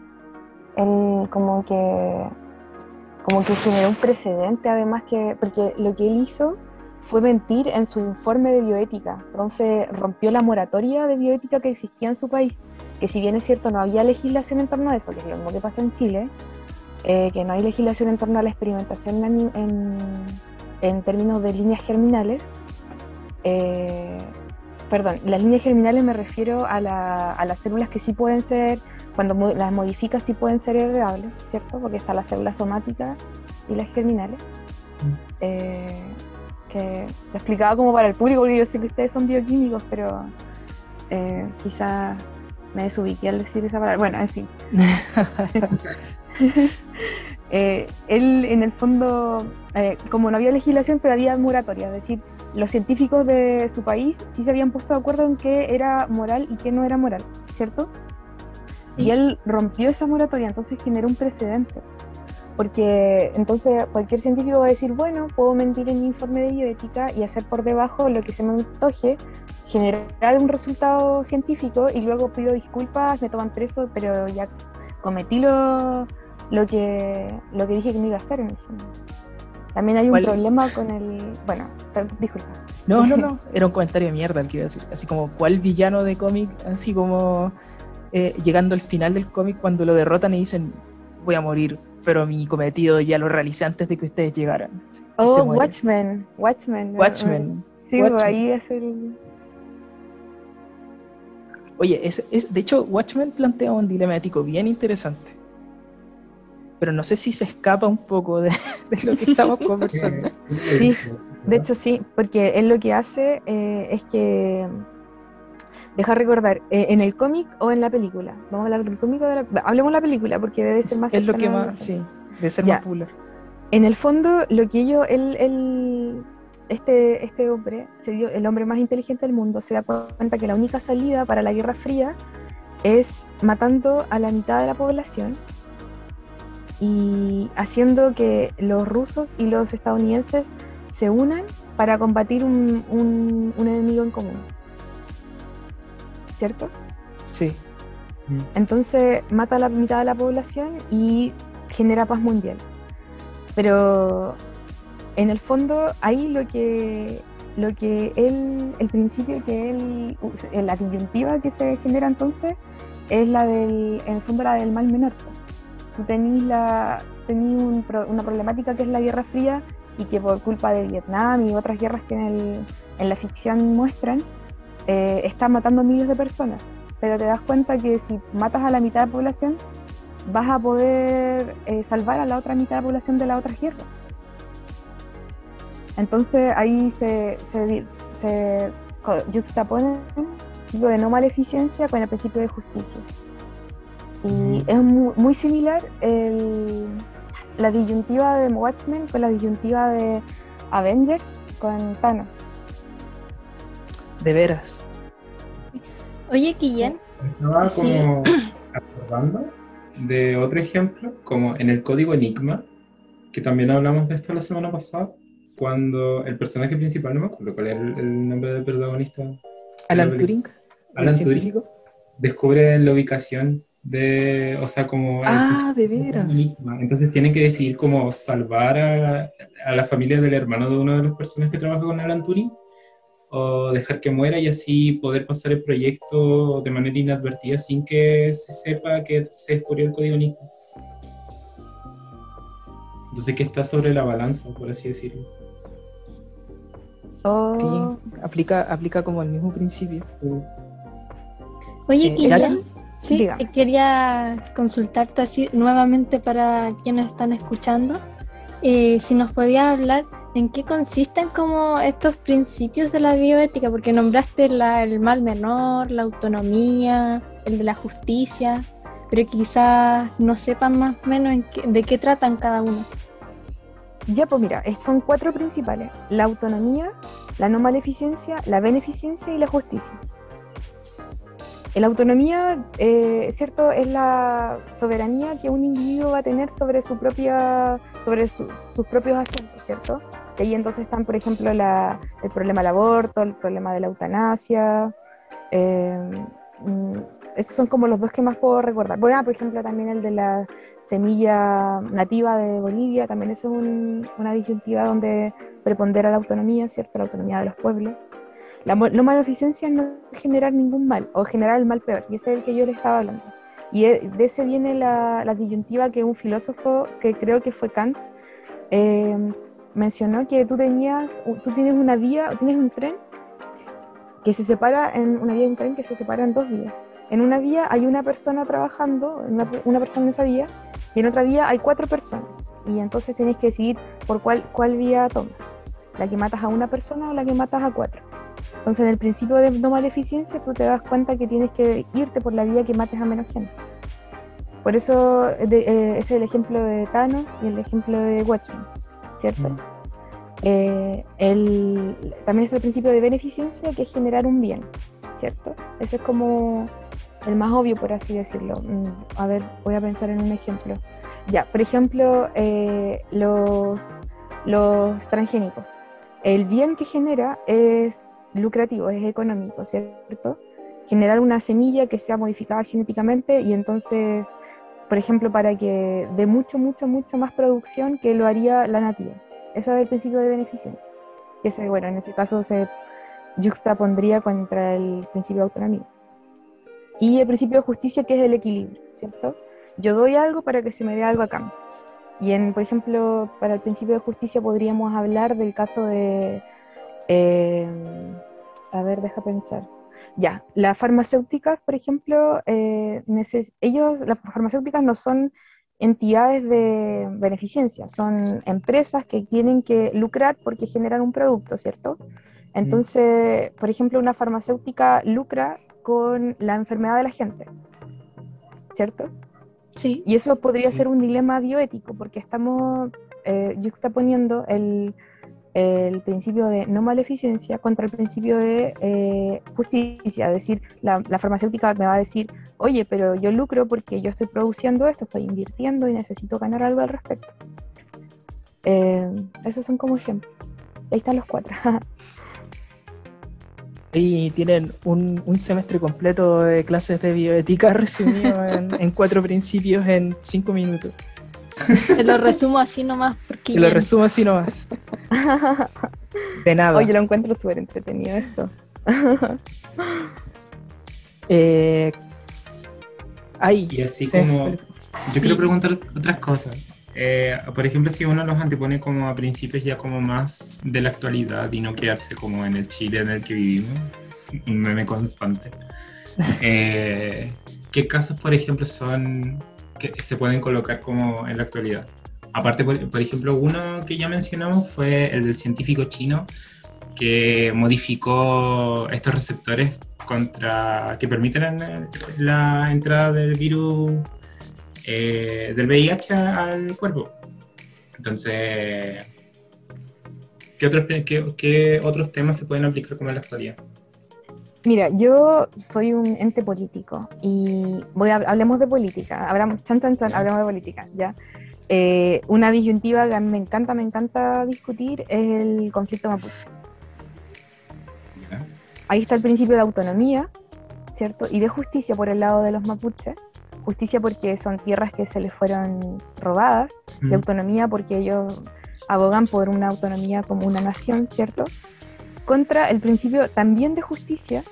Él como que como que generó un precedente además que, porque lo que él hizo fue mentir en su informe de bioética. Entonces rompió la moratoria de bioética que existía en su país, que si bien es cierto no había legislación en torno a eso, que es lo mismo que pasa en Chile, eh, que no hay legislación en torno a la experimentación en, términos de líneas germinales. Eh, perdón, las líneas germinales me refiero a, las células que sí pueden ser, cuando las modificas sí pueden ser heredables, ¿cierto? Porque está la célula somática y las germinales. Eh, que lo explicaba como para el público, porque yo sé que ustedes son bioquímicos, pero eh, quizá me desubiqué al decir esa palabra. Bueno, en fin. <laughs> <laughs> Eh, él, en el fondo, eh, como no había legislación, pero había moratoria, es decir, los científicos de su país sí se habían puesto de acuerdo en qué era moral y qué no era moral, ¿cierto? Y él rompió esa moratoria, entonces generó un precedente. Porque entonces cualquier científico va a decir, bueno, puedo mentir en mi informe de bioética y hacer por debajo lo que se me antoje, generar un resultado científico y luego pido disculpas, me toman preso, pero ya cometí lo, lo, que, lo que dije que no iba a hacer en el También hay un ¿Cuál? problema con el... Bueno, disculpa. No, no, no, <laughs> era un comentario de mierda el que iba a decir. Así como, ¿cuál villano de cómic? Así como eh, llegando al final del cómic cuando lo derrotan y dicen, voy a morir, pero mi cometido ya lo realicé antes de que ustedes llegaran. Oh. Watchmen. Watchmen. Watchmen. Sí, Watchmen. ahí es el... Oye, es, es- de hecho, Watchmen plantea un dilema ético bien interesante. Pero no sé si se escapa un poco de, <laughs> de lo que estamos <laughs> conversando. Sí, De hecho, sí, porque él lo que hace eh, es que deja recordar eh, en el cómic o en la película. Vamos a hablar del cómic o de la... Hablemos de la película porque debe ser más es lo que más, sí, debe ser Ya. más popular. En el fondo, lo que ellos, él, él- este, este hombre, se dio, el hombre más inteligente del mundo, se da cuenta que la única salida para la Guerra Fría es matando a la mitad de la población y haciendo que los rusos y los estadounidenses se unan para combatir un, un- un enemigo en común. ¿Cierto? Sí, Entonces mata a la mitad de la población y genera paz mundial. Pero en el fondo ahí lo que lo que él, el principio que él, la disyuntiva que se genera entonces es la del, en el fondo la del mal menor. Tú tenés, un una problemática que es la Guerra Fría y que por culpa de Vietnam y otras guerras que en, el- en la ficción muestran, eh, está matando miles de personas pero te das cuenta que si matas a la mitad de la población, vas a poder eh, salvar a la otra mitad de la población de las otras guerras. Entonces ahí se, se, se co- juxtapone el principio de no maleficencia con el principio de justicia. Y es mu- muy, similar el- la disyuntiva de Watchmen con la disyuntiva de Avengers con Thanos. de veras. Oye, Guillén, Estaba Sí. como acordando de otro ejemplo, como en el código Enigma, que también hablamos de esto la semana pasada, cuando el personaje principal, no me acuerdo cuál era el, el nombre del protagonista, Alan Turing, Alan Turing. científico. descubre la ubicación de, o sea, como... Ah, de veras. enigma. Entonces tiene que decidir cómo salvar a, a la familia del hermano de una de las personas que trabaja con Alan Turing o dejar que muera y así poder pasar el proyecto de manera inadvertida sin que se sepa que se descubrió el código Enigma. Entonces que está sobre la balanza, por así decirlo. Oh, Sí, aplica, aplica como el mismo principio. oye, Eh, sí, dígame. quería consultarte así nuevamente para quienes están escuchando, eh, si nos podías hablar en qué consisten como estos principios de la bioética, porque nombraste la- el mal menor, la autonomía, el de la justicia, pero quizás no sepan más o menos en qué- de qué tratan cada uno. Ya, pues mira, son cuatro principales: la autonomía, la no maleficencia, la beneficencia y la justicia. La autonomía, eh, cierto, es la soberanía que un individuo va a tener sobre su propia, sobre su- sus propios asuntos, ¿cierto? Y ahí entonces están, por ejemplo, la- el problema del aborto, el problema de la eutanasia. eh, mm, esos son como los dos que más puedo recordar. Bueno, por ejemplo, también el de la semilla nativa de Bolivia, también es un- una disyuntiva donde prepondera la autonomía, ¿cierto? La autonomía de los pueblos. La no maleficencia es no generar ningún mal, o generar el mal peor, y ese es el que yo le estaba hablando. Y e- de ese viene la, la disyuntiva que un filósofo, que creo que fue Kant, eh, mencionó que tú tenías, tú tienes una vía, tienes un tren que se separa en una vía de un tren que se separa en dos vías. En una vía hay una persona trabajando, una, una persona en esa vía, y en otra vía hay cuatro personas. Y entonces tienes que decidir por cuál, cuál vía tomas. La que matas a una persona o la que matas a cuatro. Entonces en el principio de no maleficencia tú te das cuenta que tienes que irte por la vía que mates a menos gente. Por eso de- eh, ese es el ejemplo de Thanos y el ejemplo de Watchmen, ¿cierto? Mm. Eh, el, también está el principio de beneficencia, que es generar un bien, ¿cierto? Ese es como el más obvio, por así decirlo. Mm, A ver, voy a pensar en un ejemplo. Ya, por ejemplo, eh, los, los transgénicos. El bien que genera es lucrativo, es económico, ¿cierto? Generar una semilla que sea modificada genéticamente y entonces, por ejemplo, para que dé mucho, mucho, mucho más producción que lo haría la nativa. Eso es el principio de beneficencia. Que se, bueno, en ese caso se juxtapondría contra el principio de autonomía. Y el principio de justicia, que es el equilibrio, ¿cierto? Yo doy algo para que se me dé algo a cambio. Y, en, por ejemplo, para el principio de justicia podríamos hablar del caso de... eh, a ver, deja pensar. Ya, las farmacéuticas, por ejemplo, eh, ellos, las farmacéuticas no son entidades de beneficencia, son empresas que tienen que lucrar porque generan un producto, ¿cierto? Entonces, por ejemplo, una farmacéutica lucra con la enfermedad de la gente, ¿cierto? Sí, Y eso podría Sí. ser un dilema bioético, porque estamos eh, yuxtaponiendo el, el principio de no maleficencia contra el principio de eh, justicia. Es decir, la, la farmacéutica me va a decir, oye, pero yo lucro porque yo estoy produciendo esto, estoy invirtiendo y necesito ganar algo al respecto. Eh, esos son como ejemplos. Ahí están los cuatro. <laughs> Ahí tienen un, un semestre completo de clases de bioética <laughs> resumido en, en cuatro principios en cinco minutos. te lo resumo así nomás porque Y lo resumo así nomás. De nada. Oye, lo encuentro súper entretenido esto. <laughs> Eh, ahí. Y así Sí, como, yo sí. quiero preguntar otras cosas. Eh, por ejemplo, si uno los antepone como a principios ya como más de la actualidad y no quedarse como en el Chile en el que vivimos, un meme constante. <laughs> Eh, ¿Qué casos, por ejemplo, son que se pueden colocar como en la actualidad? Aparte, por, por ejemplo, uno que ya mencionamos fue el del científico chino que modificó estos receptores contra que permiten la- la entrada del virus eh, del VIH al cuerpo. Entonces, ¿qué otros, qué, qué otros temas se pueden aplicar como en la actualidad? Mira, yo soy un ente político y voy a, hablemos de política, hablamos, chan, chan, chan, hablemos de política, ¿ya? Eh, una disyuntiva que a mí me encanta, me encanta discutir es el conflicto mapuche. Ahí está el principio de autonomía, ¿cierto? Y de justicia por el lado de los mapuches. Justicia porque son tierras que se les fueron robadas, de Mm. autonomía porque ellos abogan por una autonomía como una nación, ¿cierto? Contra el principio también de justicia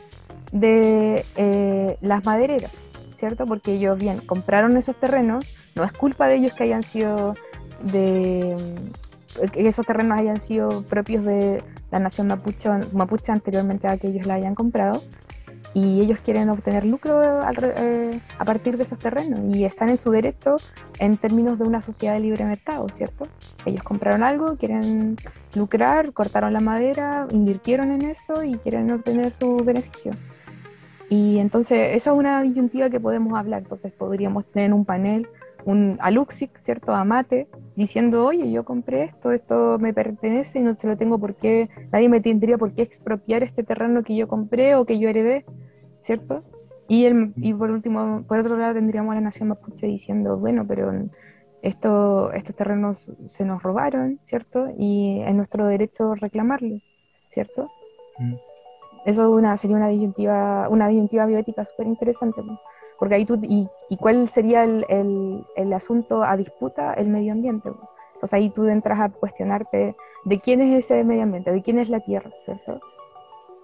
de eh, las madereras, ¿cierto? Porque ellos bien compraron esos terrenos, no es culpa de ellos que hayan sido de que esos terrenos hayan sido propios de la nación mapuche, mapuche anteriormente a que ellos la hayan comprado y ellos quieren obtener lucro eh, a partir de esos terrenos y están en su derecho en términos de una sociedad de libre mercado, ¿cierto? Ellos compraron algo, quieren lucrar, cortaron la madera, invirtieron en eso y quieren obtener su beneficio. Y entonces, esa es una disyuntiva que podemos hablar. Entonces, podríamos tener un panel, un Aluxic, ¿cierto? A Mate, diciendo, oye, yo compré esto, esto me pertenece y no se lo tengo por qué, nadie me tendría por qué expropiar este terreno que yo compré o que yo heredé, ¿cierto? Y, el, y por último, por otro lado, tendríamos a la nación mapuche diciendo, bueno, pero esto, estos terrenos se nos robaron, ¿cierto? Y es nuestro derecho reclamarlos, ¿cierto? Mm. Eso es una, sería una disyuntiva, una disyuntiva bioética súper interesante, ¿no? Porque ahí tú, y, y cuál sería el, el, el asunto a disputa? El medio ambiente. Entonces ahí tú entras a cuestionarte de quién es ese medio ambiente, de quién es la tierra, ¿cierto?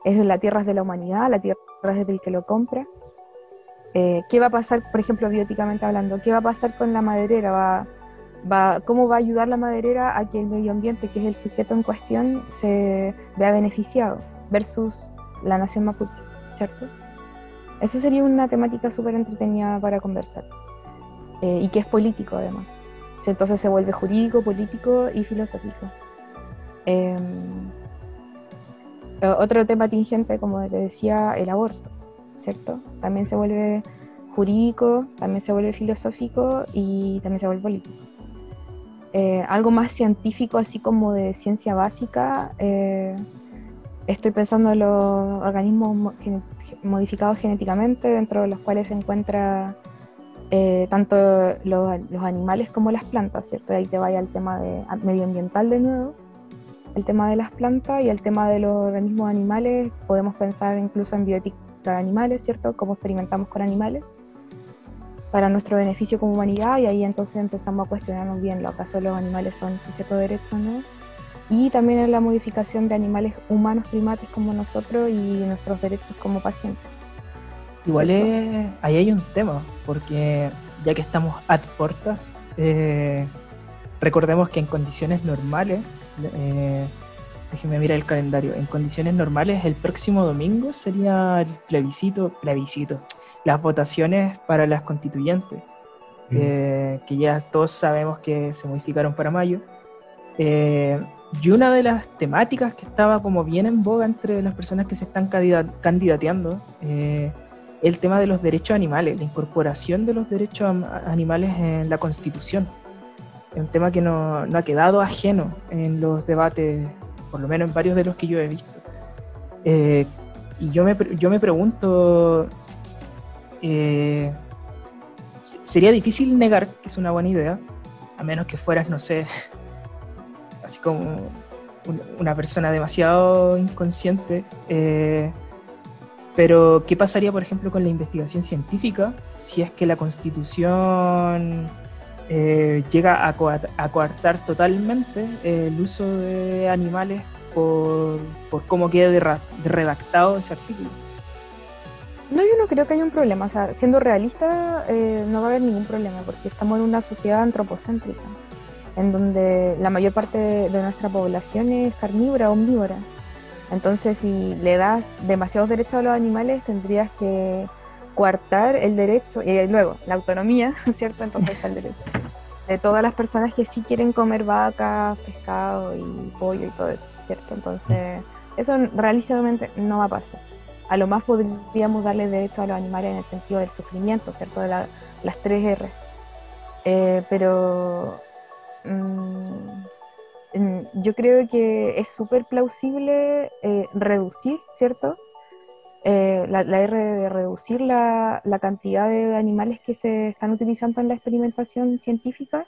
¿Es la tierra es de la humanidad, la tierra es del que lo compra? Eh, ¿Qué va a pasar, por ejemplo, bióticamente hablando? ¿Qué va a pasar con la maderera? ¿Va, va, ¿Cómo va a ayudar la maderera a que el medio ambiente, que es el sujeto en cuestión, se vea beneficiado versus la nación mapuche, ¿cierto? Esa sería una temática súper entretenida para conversar eh, y que es político además. Entonces se vuelve jurídico, político y filosófico. Eh, otro tema tingente, como te decía, el aborto, ¿cierto? También se vuelve jurídico, también se vuelve filosófico y también se vuelve político. Eh, algo más científico, así como de ciencia básica, eh, estoy pensando en los organismos mo modificados genéticamente, dentro de los cuales se encuentra eh, tanto los, animales como las plantas, ¿cierto? ahí te vaya el tema de, medioambiental de nuevo, el tema de las plantas y el tema de los organismos animales, podemos pensar incluso en bioética de animales, ¿cierto? Cómo experimentamos con animales para nuestro beneficio como humanidad y ahí entonces empezamos a cuestionarnos bien, ¿lo acaso los animales son sujetos de derecho o no? Y también en la modificación de animales humanos, primates como nosotros y nuestros derechos como pacientes. Igual es, ahí hay un tema, porque ya que estamos ad portas, eh, recordemos que en condiciones normales, eh, déjeme mirar el calendario, en condiciones normales el próximo domingo sería el plebiscito, plebiscito, las votaciones para las constituyentes, Mm. eh, que ya todos sabemos que se modificaron para mayo. Eh, y una de las temáticas que estaba como bien en boga entre las personas que se están candida- candidateando, eh, el tema de los derechos animales, la incorporación de los derechos animales en la Constitución. Es un tema que no, no ha quedado ajeno en los debates, por lo menos en varios de los que yo he visto. Eh, y yo me, yo me pregunto, eh, se- sería difícil negar que es una buena idea, a menos que fueras, no sé, así como un- una persona demasiado inconsciente. eh, pero, ¿qué pasaría, por ejemplo, con la investigación científica si es que la constitución eh, llega a, coa- a coartar totalmente el uso de animales por, cómo quede derra- redactado ese artículo? No, yo no creo que haya un problema. O sea, siendo realista, eh, no va a haber ningún problema, porque estamos en una sociedad antropocéntrica, en donde la mayor parte de, nuestra población es carnívora, omnívora. Entonces, si le das demasiados derechos a los animales, tendrías que coartar el derecho, y luego la autonomía, <laughs> ¿cierto? Entonces está el derecho de todas las personas que sí quieren comer vaca, pescado y pollo y todo eso, ¿cierto? Entonces, eso realísticamente no va a pasar. A lo más podríamos darle derecho a los animales en el sentido del sufrimiento, ¿cierto? De la- las tres R. Eh, pero mm, mm, yo creo que es súper plausible eh, reducir, ¿cierto? Eh, la, R de reducir la, la cantidad de animales que se están utilizando en la experimentación científica,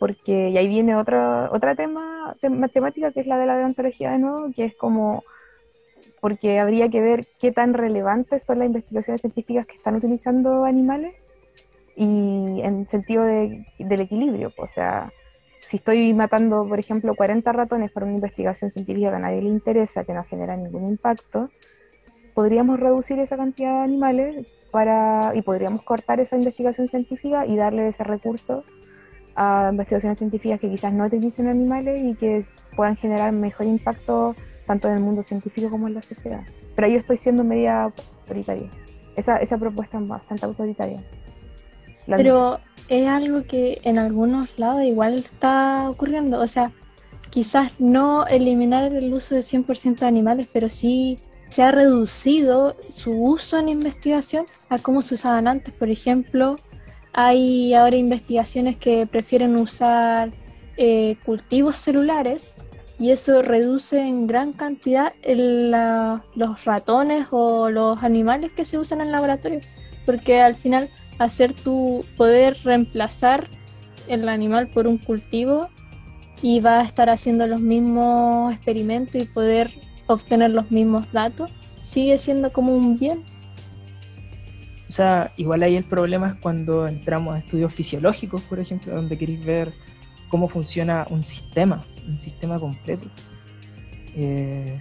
porque y ahí viene otra, otra tema, tema- temática que es la de la deontología de nuevo, que es como porque habría que ver qué tan relevantes son las investigaciones científicas que están utilizando animales y en sentido de- del equilibrio. O sea, si estoy matando, por ejemplo, 40 ratones para una investigación científica que a nadie le interesa, que no genera ningún impacto, podríamos reducir esa cantidad de animales para, y podríamos cortar esa investigación científica y darle ese recurso a investigaciones científicas que quizás no utilicen animales y que puedan generar mejor impacto tanto en el mundo científico como en la sociedad. Pero yo estoy siendo media autoritaria. Esa propuesta es bastante autoritaria. La- Pero es algo que en algunos lados igual está ocurriendo. O sea, quizás no eliminar el uso de 100% de animales, pero sí se ha reducido su uso en investigación a cómo se usaban antes. Por ejemplo, hay ahora investigaciones que prefieren usar eh, cultivos celulares y eso reduce en gran cantidad el, la- los ratones o los animales que se usan en laboratorio. Porque al final hacer tu poder reemplazar el animal por un cultivo y va a estar haciendo los mismos experimentos y poder obtener los mismos datos, sigue siendo como un bien. O sea, igual ahí el problema es cuando entramos a estudios fisiológicos, por ejemplo, donde queréis ver cómo funciona un sistema, un sistema completo. Eh,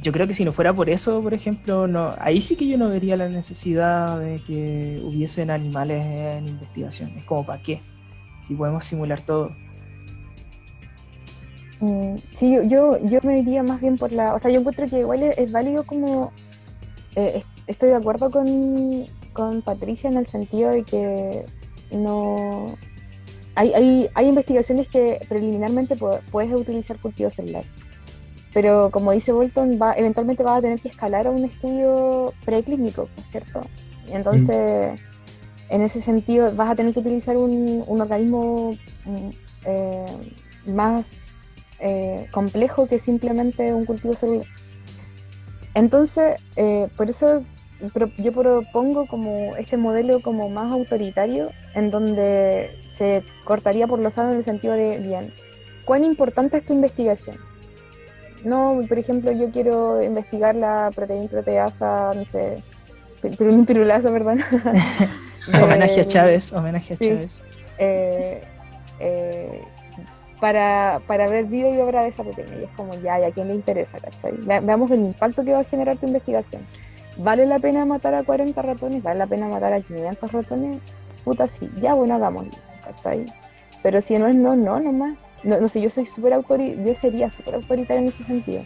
yo creo que si no fuera por eso, por ejemplo, no, ahí sí que yo no vería la necesidad de que hubiesen animales en investigación. Es como, ¿para qué? Si podemos simular todo. Mm, sí, yo, me diría más bien por la... O sea, yo encuentro que igual es, válido como... eh, es- estoy de acuerdo con, Patricia en el sentido de que no... Hay, hay, hay investigaciones que preliminarmente pu- puedes utilizar cultivo celular. Pero como dice Bolton, eventualmente vas a tener que escalar a un estudio preclínico, ¿no es ¿cierto? Entonces, en ese sentido, vas a tener que utilizar un, organismo mm, eh, más eh, complejo que simplemente un cultivo celular. Entonces, eh, por eso yo propongo como este modelo como más autoritario, en donde se cortaría por los lados en el sentido de, bien, ¿cuán importante es tu investigación? No, por ejemplo, yo quiero investigar la proteína proteasa, no sé, pi- pirulín pirulasa, perdón. <laughs> homenaje a del- Chávez, homenaje a sí. Chávez. eh, eh, para, para ver vida y obra de esa pequeña. Y es como, ya, ¿y a quién le interesa? ¿cachai? veamos el impacto que va a generar tu investigación. ¿Vale la pena matar a 40 ratones? ¿Vale la pena matar a 500 ratones? Puta, sí, ya, bueno, hagámoslo, ¿cachai? Pero si no es no, no, nomás. No, no sé, yo soy súper autoritaria, yo sería súper autoritaria en ese sentido.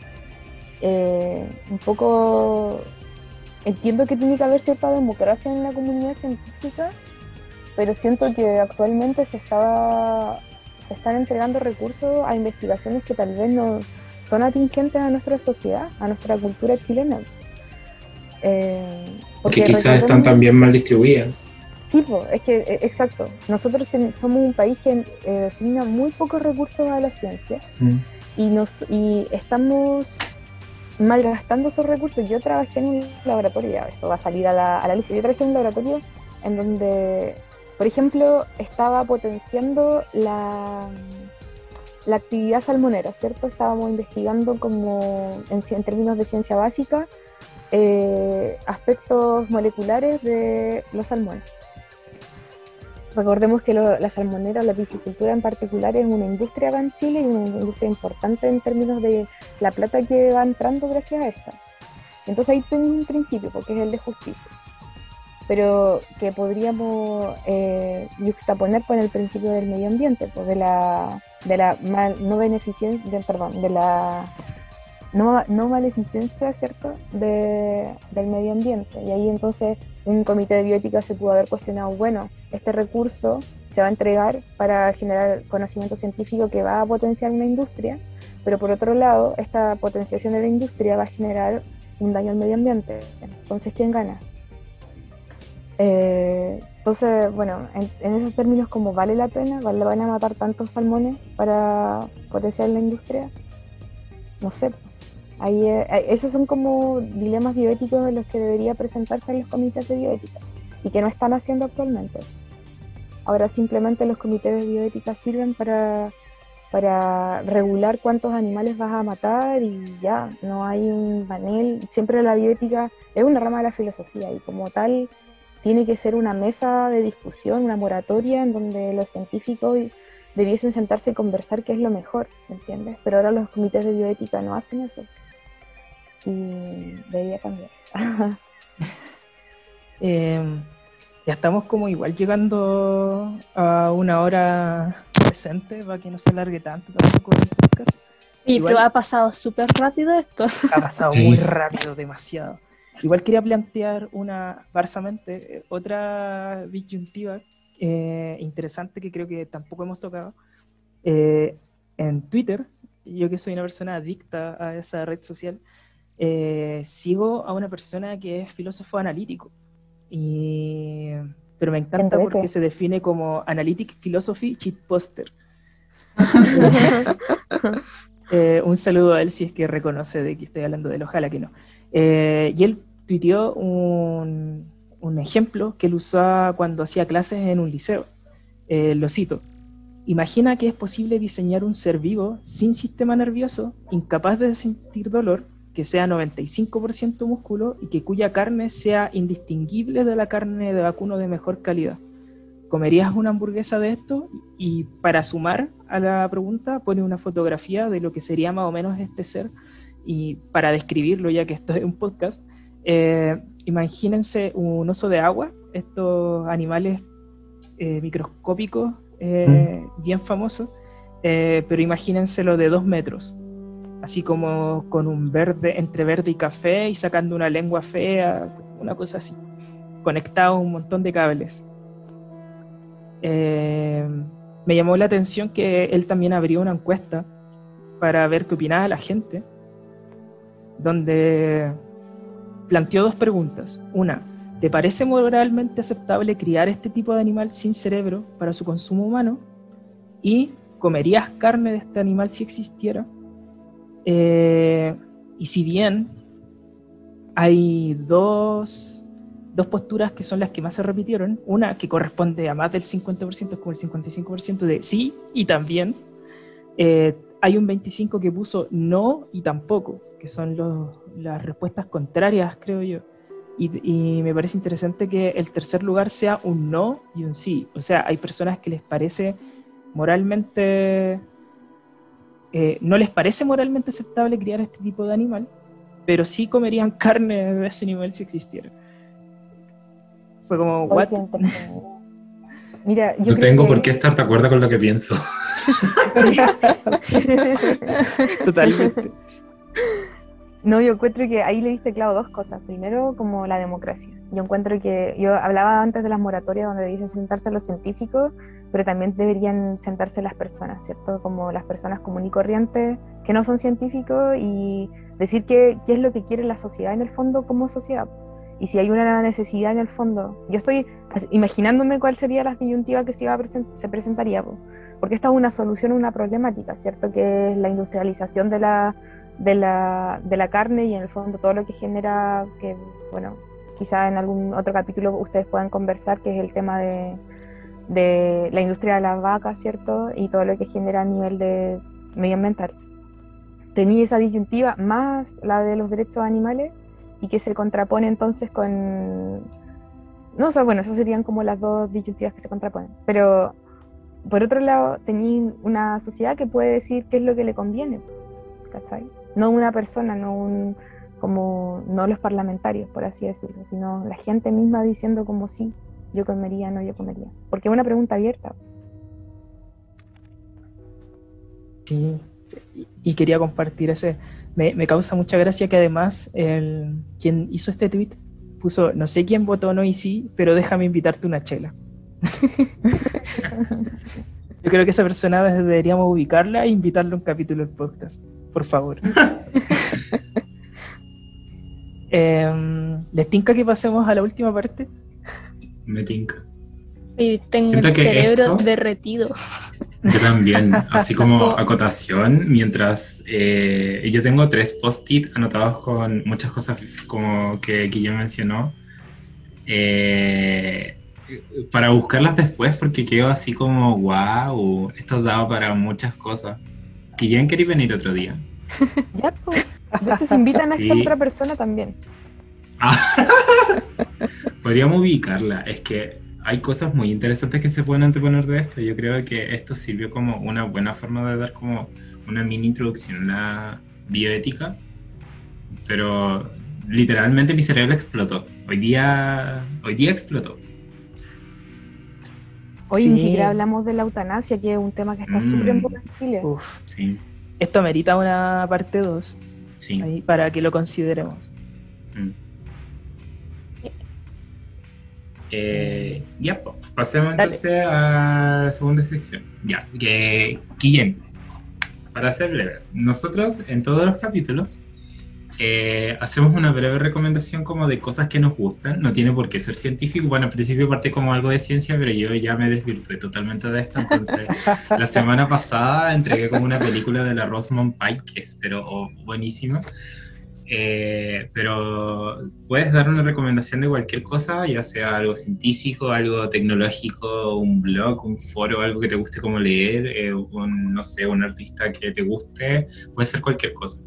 Eh, un poco entiendo que tiene que haber cierta democracia en la comunidad científica, pero siento que actualmente se estaba se están entregando recursos a investigaciones que tal vez no son atingentes a nuestra sociedad, a nuestra cultura chilena. Eh, porque quizás están también mal distribuidas. Sí, es que, e, exacto. Nosotros somos un país que eh, asigna muy pocos recursos a la ciencia mm. y, nos, y estamos malgastando esos recursos. Yo trabajé en un laboratorio, esto va a salir a la, a la yo trabajé en un laboratorio en donde, por ejemplo, estaba potenciando la, la actividad salmonera, ¿cierto? Estábamos investigando como en, en términos de ciencia básica eh, aspectos moleculares de los salmones. Recordemos que la salmonera, la piscicultura en particular, es una industria acá en Chile y una industria importante en términos de la plata que va entrando gracias a esta. Entonces ahí tengo un principio, porque es el de justicia, pero que podríamos eh, juxtaponer con el principio del medio ambiente, pues de la, de la no beneficencia, perdón, de la no, no maleficencia, ¿cierto?, de, del medio ambiente. Y ahí entonces un comité de bioética se pudo haber cuestionado, bueno, este recurso se va a entregar para generar conocimiento científico que va a potenciar una industria, pero por otro lado, esta potenciación de la industria va a generar un daño al medio ambiente. Entonces, ¿quién gana? Eh, entonces, bueno, en, esos términos, como vale la pena, vale la pena matar tantos salmones para potenciar la industria, no sé, Ahí, eh, esos son como dilemas bioéticos de los que debería presentarse en los comités de bioética y que no están haciendo actualmente. Ahora simplemente los comités de bioética sirven para, para regular cuántos animales vas a matar y ya, no hay un panel. Siempre la bioética es una rama de la filosofía y como tal tiene que ser una mesa de discusión, una moratoria en donde los científicos debiesen sentarse y conversar qué es lo mejor, ¿entiendes? Pero ahora los comités de bioética no hacen eso y debería cambiar. <laughs> Em, ya estamos como igual llegando a una hora presente para que no se alargue tanto tampoco el podcast. Y pero ha pasado súper rápido esto. Ha pasado <laughs> muy rápido, demasiado. Igual quería plantear una, barsamente, eh, otra disyuntiva eh, interesante que creo que tampoco hemos tocado. Eh, en Twitter, yo que soy una persona adicta a esa red social, eh, sigo a una persona que es filósofo analítico. Y, pero me encanta porque se define como Analytic Philosophy Cheat Poster. <laughs> Eh, un saludo a él si es que reconoce de que estoy hablando de él, ojalá que no. Eh, y él tuiteó un, un, ejemplo que él usaba cuando hacía clases en un liceo. lo cito. Imagina que es posible diseñar un ser vivo sin sistema nervioso, incapaz de sentir dolor, que sea 95% músculo y que cuya carne sea indistinguible de la carne de vacuno de mejor calidad. ¿Comerías una hamburguesa de esto? Y para sumar a la pregunta, pone una fotografía de lo que sería más o menos este ser. Y para describirlo, ya que esto es un podcast, eh, imagínense un oso de agua, estos animales eh, microscópicos eh, bien famosos, pero imagínenselo de dos metros así como con un verde, entre verde y café y sacando una lengua fea, una cosa así, conectado a un montón de cables. Eh, me llamó la atención que él también abrió una encuesta para ver qué opinaba la gente, donde planteó dos preguntas. Una, ¿te parece moralmente aceptable criar este tipo de animal sin cerebro para su consumo humano? ¿Y comerías carne de este animal si existiera? Eh, y si bien hay dos, dos, posturas que son las que más se repitieron, una que corresponde a más del 50%, es como el 55% de sí y también, eh, hay un 25% que puso no y tampoco, que son los, las respuestas contrarias, creo yo. Y, y, me parece interesante que el tercer lugar sea un no y un sí. O sea, hay personas que les parece moralmente eh, no les parece moralmente aceptable criar este tipo de animal, pero sí comerían <laughs> carne de ese nivel si existiera. Fue como, ¿what? Mira, yo No creo tengo que- por qué estar de acuerdo con lo que pienso. <laughs> Totalmente. No, yo encuentro que ahí le diste claro dos cosas. Primero, como la democracia. Yo encuentro que, yo hablaba antes de las moratorias donde dicen sentarse los científicos, pero también deberían sentarse las personas, ¿cierto? Como las personas común y corrientes que no son científicos y decir qué, qué es lo que quiere la sociedad en el fondo como sociedad. Y si hay una necesidad en el fondo, yo estoy imaginándome cuál sería la disyuntiva que se, iba a presen- se presentaría, po. porque esta es una solución a una problemática, ¿cierto? Que es la industrialización de la, de la, de la carne y en el fondo todo lo que genera, que bueno, quizá en algún otro capítulo ustedes puedan conversar, que es el tema de, de la industria de las vacas, ¿cierto? Y todo lo que genera a nivel de medioambiental. Tenía esa disyuntiva más la de los derechos animales y que se contrapone entonces con... No, o sea, bueno, esas serían como las dos disyuntivas que se contraponen. Pero por otro lado, tenía una sociedad que puede decir qué es lo que le conviene. ¿cachai? No una persona, no un como no los parlamentarios, por así decirlo, sino la gente misma diciendo como sí, yo comería, no yo comería. Porque es una pregunta abierta. Sí, y- quería compartir ese. Me, me causa mucha gracia que además el, quien hizo este tweet puso, no sé quién votó no y sí, pero déjame invitarte una chela. <laughs> Yo creo que esa persona deberíamos ubicarla e invitarle a un capítulo del podcast, por favor. <laughs> Em, ¿Les tinca que pasemos a la última parte? Me tinca. Y tengo Siento el que cerebro esto- derretido. Yo también, así como <laughs> acotación, mientras eh, yo tengo tres post-it anotados con muchas cosas como que, que yo mencionó, eh, para buscarlas después porque quedo así como, wow, esto daba para muchas cosas. Que ya quería venir otro día. <laughs> Ya, pues. De hecho, se invitan a esta Sí. otra persona también. Ah, <laughs> podríamos ubicarla. Es que hay cosas muy interesantes que se pueden anteponer de esto. Yo creo que esto sirvió como una buena forma de dar como una mini introducción a la bioética. Pero literalmente mi cerebro explotó. Hoy día, hoy día explotó. Hoy ni Sí. siquiera hablamos de la eutanasia, que es un tema que está Mm. súper en Chile. Uf, Sí, esto amerita una parte 2 sí. para que lo consideremos. Mm. Eh, ya, po. pasemos Dale. entonces a la segunda sección. Ya, que Guillem, para ser breve, nosotros en todos los capítulos eh, hacemos una breve recomendación como de cosas que nos gustan. No tiene por qué ser científico. Bueno, al principio parte como algo de ciencia, pero yo ya me desvirtué totalmente de esto. Entonces, <laughs> la semana pasada entregué como una película de la Rosamund Pike, que es pero oh, buenísima. Eh, pero puedes dar una recomendación de cualquier cosa, ya sea algo científico, algo tecnológico, un blog, un foro, algo que te guste como leer, eh, un, no sé, un artista que te guste, puede ser cualquier cosa.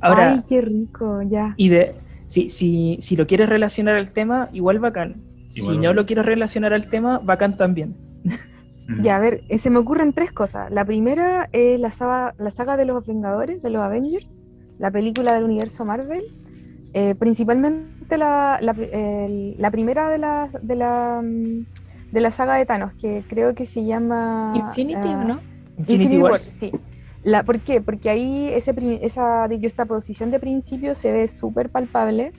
Ahora, Ay, qué rico, ya. Y de, si, si, si lo quieres relacionar al tema, igual bacán. Igual si no lo quieres relacionar al tema, bacán también. Mm. Ya, a ver, eh, se me ocurren tres cosas. La primera es la saga, la saga de los Vengadores, de los Avengers, la película del universo Marvel, eh, principalmente la, la, primera de la, de, la, mm, de la saga de Thanos, que creo que se llama... Infinity, ¿o no? Infinity. Wars, sí. La, ¿Por qué? Porque ahí ese, esa posición de principio se ve súper palpable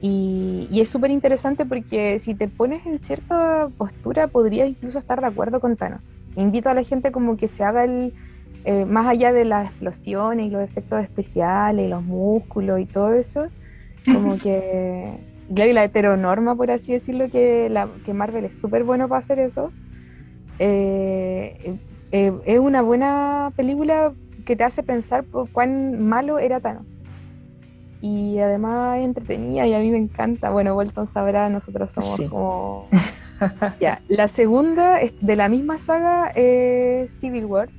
y, y es súper interesante porque si te pones en cierta postura podrías incluso estar de acuerdo con Thanos. Invito a la gente como que se haga el, eh, más allá de las explosiones y los efectos especiales y los músculos y todo eso, como <laughs> que, claro, y la heteronorma, por así decirlo, que, la, que Marvel es súper bueno para hacer eso. Eh, eh, es una buena película que te hace pensar por cuán malo era Thanos. Y además es entretenida y a mí me encanta. Bueno, Bolton sabrá, nosotros somos Sí. como... <laughs> ya, la segunda es de la misma saga es Civil War.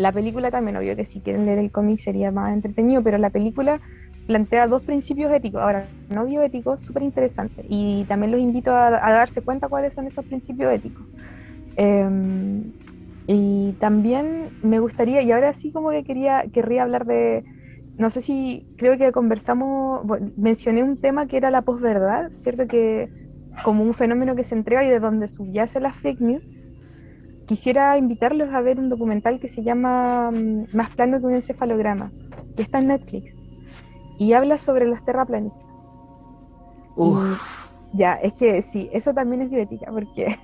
La película también, obvio que si quieren leer el cómic sería más entretenido, pero la película plantea dos principios éticos, ahora no bioéticos, súper interesantes. Y también los invito a, darse cuenta cuáles son esos principios éticos. Em, y Y también me gustaría, y ahora sí como que quería, querría hablar de, no sé si creo que conversamos, mencioné un tema que era la posverdad, ¿cierto? Que como un fenómeno que se entrega y de donde subyace las fake news. Quisiera invitarlos a ver un documental que se llama mm, Más plano que un encefalograma, que está en Netflix, y habla sobre los terraplanistas. ya, es que sí, eso también es diabética, porque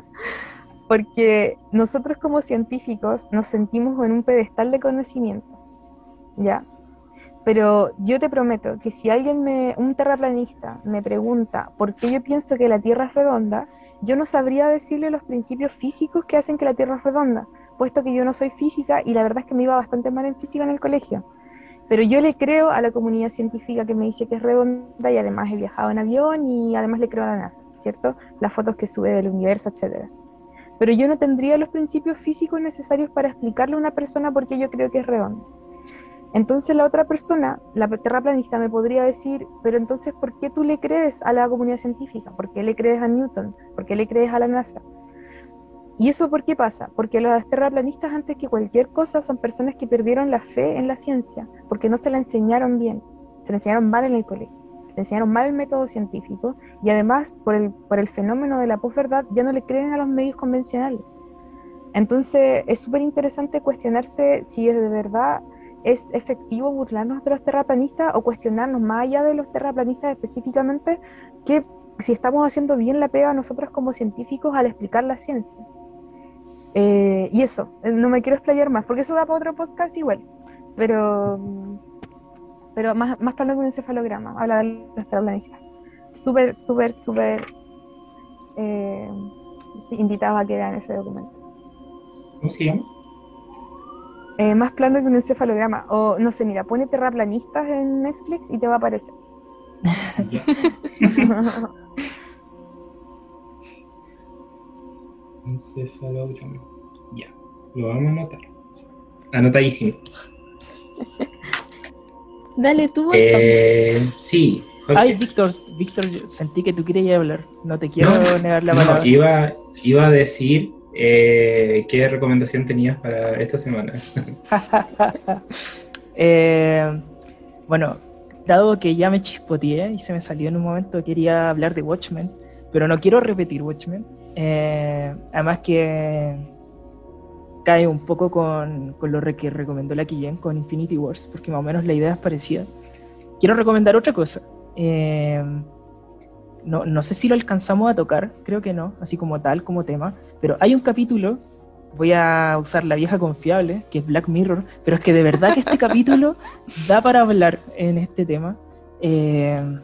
<laughs> porque nosotros como científicos nos sentimos en un pedestal de conocimiento, ¿ya? Pero yo te prometo que si alguien, me, un terraplanista, me pregunta por qué yo pienso que la Tierra es redonda, yo no sabría decirle los principios físicos que hacen que la Tierra es redonda, puesto que yo no soy física y la verdad es que me iba bastante mal en física en el colegio. Pero yo le creo a la comunidad científica que me dice que es redonda y además he viajado en avión y además le creo a la NASA, ¿cierto? Las fotos que sube del universo, etcétera pero yo no tendría los principios físicos necesarios para explicarle a una persona por qué yo creo que es redondo. Entonces la otra persona, la terraplanista, me podría decir, pero entonces, ¿por qué tú le crees a la comunidad científica? ¿Por qué le crees a Newton? ¿Por qué le crees a la NASA? ¿Y eso por qué pasa? Porque los terraplanistas, antes que cualquier cosa, son personas que perdieron la fe en la ciencia, porque no se la enseñaron bien, se la enseñaron mal en el colegio le enseñaron mal el método científico y además por el, por el fenómeno de la posverdad ya no le creen a los medios convencionales. Entonces es súper interesante cuestionarse si es de verdad es efectivo burlarnos de los terraplanistas o cuestionarnos más allá de los terraplanistas específicamente que si estamos haciendo bien la pega nosotros como científicos al explicar la ciencia. Eh, y eso, no me quiero explayar más, porque eso da para otro podcast igual, pero pero más, más que un encefalograma, habla de los terraplanistas. Súper, súper, súper eh, invitados a que vean ese documento. ¿Cómo? Eh, más plano que un encefalograma. O no sé, mira, pone terraplanistas en Netflix y te va a aparecer. <laughs> encefalograma. Ya, lo vamos a anotar. Anotadísimo. Dale tú. Eh, sí. Ay, Víctor, Víctor, sentí que tú querías hablar. No te quiero negar la palabra. No, iba, iba a decir eh, qué recomendación tenías para esta semana. <laughs> Eh, bueno, dado que ya me chispoteé y se me salió en un momento, quería hablar de Watchmen, pero no quiero repetir Watchmen. además que cae un poco con, lo que recomendó la Killen con Infinity Wars, porque más o menos la idea es parecida. Quiero recomendar otra cosa. Eh, no, no, sé si lo alcanzamos a tocar, creo que no, así como tal, como tema, pero hay un capítulo, voy a usar la vieja confiable, que es Black Mirror, pero es que de verdad que este <laughs> capítulo da para hablar en este tema. Eh,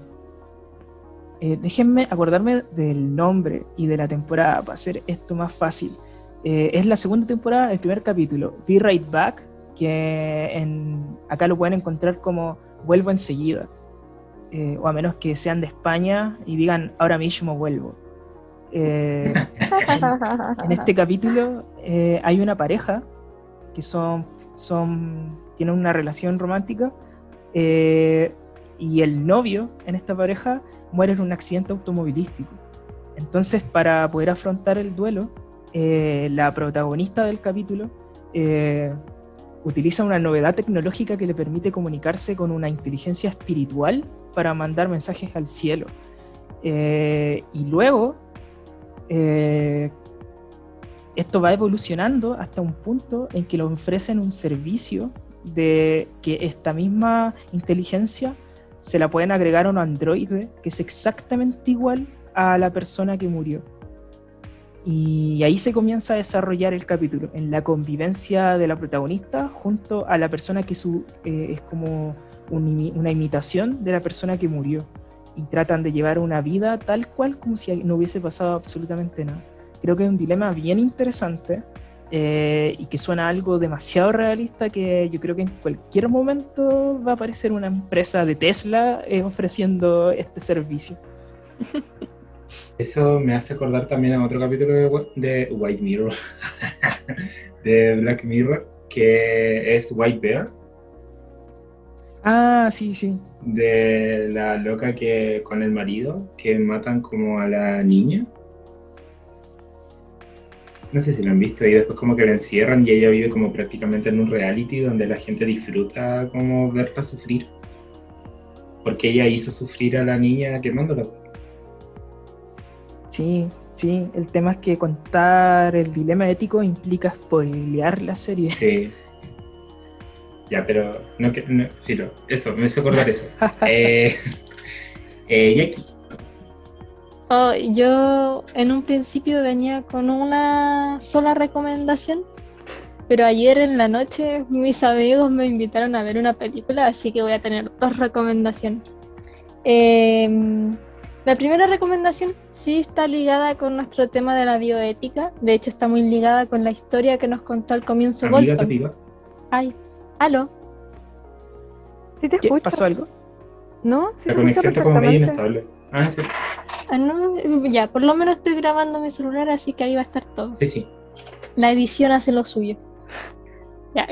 eh, déjenme acordarme del nombre y de la temporada para hacer esto más fácil. Eh, es la segunda temporada, el primer capítulo, Be Right Back, que en, acá lo pueden encontrar como Vuelvo enseguida, eh, o a menos que sean de España y digan ahora mismo vuelvo. Eh, en, este capítulo hay una pareja que son, son, tienen una relación romántica y el novio en esta pareja muere en un accidente automovilístico. Entonces, para poder afrontar el duelo, eh, la protagonista del capítulo eh, utiliza una novedad tecnológica que le permite comunicarse con una inteligencia espiritual para mandar mensajes al cielo. Eh, y luego, esto va evolucionando hasta un punto en que le ofrecen un servicio de que esta misma inteligencia se la pueden agregar a un androide que es exactamente igual a la persona que murió. Y ahí se comienza a desarrollar el capítulo, en la convivencia de la protagonista junto a la persona que eh, es como una imitación de la persona que murió. Y tratan de llevar una vida tal cual como si no hubiese pasado absolutamente nada. Creo que es un dilema bien interesante eh, y que suena algo demasiado realista que yo creo que en cualquier momento va a aparecer una empresa de Tesla eh, ofreciendo este servicio. <laughs> Eso me hace acordar también a otro capítulo de, White Mirror, <laughs> de Black Mirror, que es White Bear. Ah, sí, sí. De la loca que con el marido, que matan como a la niña. No sé si lo han visto y después como que la encierran y ella vive como prácticamente en un reality donde la gente disfruta como verla sufrir. Porque ella hizo sufrir a la niña quemándola. Sí, sí. El tema es que contar el dilema ético implica spoilear la serie. Sí. Ya, pero no que no, filo, eso, me hizo acordar eso. eh, <laughs> eh, Jackie. Oh, yo en un principio venía con una sola recomendación, pero ayer en la noche mis amigos me invitaron a ver una película, así que voy a tener dos recomendaciones. Em, la primera recomendación sí está ligada con nuestro tema de la bioética, de hecho está muy ligada con la historia que nos contó al comienzo Amiga, Bolton. Ay, aló. ¿Sí te. ¿Pasó algo? No, sí La te conexión está como medio inestable. Ah, sí. Ah, no, ya, por lo menos estoy grabando mi celular, así que ahí va a estar todo. Sí, sí. la edición hace lo suyo. Ya,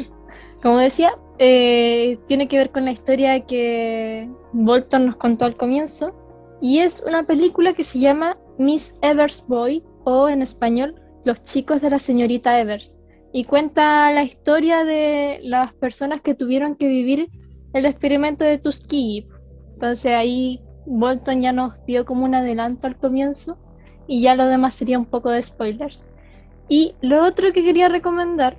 como decía, eh, tiene que ver con la historia que Bolton nos contó al comienzo. Y es una película que se llama Miss Evers Boy, o en español, Los chicos de la señorita Evers. Y cuenta la historia de las personas que tuvieron que vivir el experimento de Tuskegee. Entonces ahí Bolton ya nos dio como un adelanto al comienzo. Y ya lo demás sería un poco de spoilers. Y lo otro que quería recomendar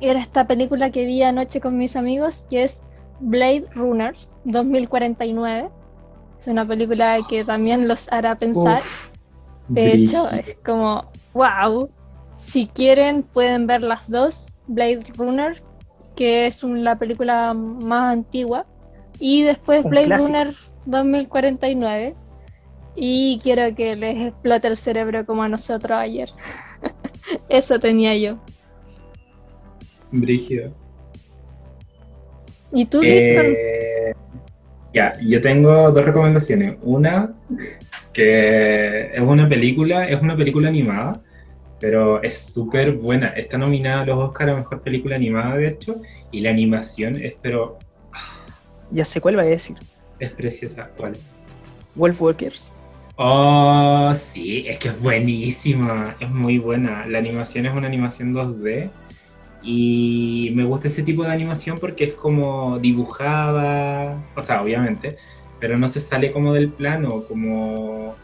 era esta película que vi anoche con mis amigos, que es Blade Runner 2049. Es una película que también los hará pensar. De hecho, es como, wow. Si quieren, pueden ver las dos. Blade Runner, que es un- la película más antigua. Y después Un Blade clásico. Runner 2049. Y quiero que les explote el cerebro como a nosotros ayer. <laughs> Eso tenía yo. Brígido. ¿Y tú, Víctor? Eh, ya, yo tengo dos recomendaciones. Una, <laughs> que es una película, es una película animada, pero es súper buena. Está nominada a los Oscar a Mejor Película Animada, de hecho, y la animación es, pero Ya sé cuál va a decir. es preciosa. ¿Cuál? Wolf Walkers. Oh, sí, es que es buenísima, es muy buena. La animación es una animación 2D y me gusta ese tipo de animación porque es como dibujada, o sea, obviamente, pero no se sale como del plano, como,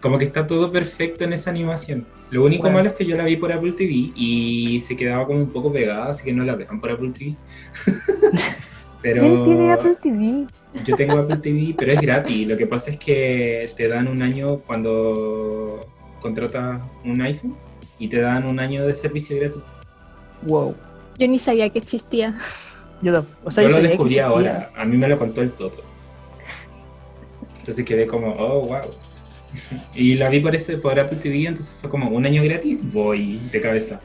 como que está todo perfecto en esa animación. Lo único Bueno. malo es que yo la vi por Apple TV y se quedaba como un poco pegada, así que no la vean por Apple TV. <laughs> pero... ¿Quién tiene Apple TV? Yo tengo Apple TV, pero es gratis. Lo que pasa es que te dan un año cuando contratas un iPhone y te dan un año de servicio gratis. Wow. Yo ni sabía que existía. Yo, no- o sea, Yo lo descubrí ahora. A mí me lo contó el Toto. Entonces quedé como, oh, wow. <laughs> Y la vi por, ese, por Apple TV, entonces fue como un año gratis, voy de cabeza.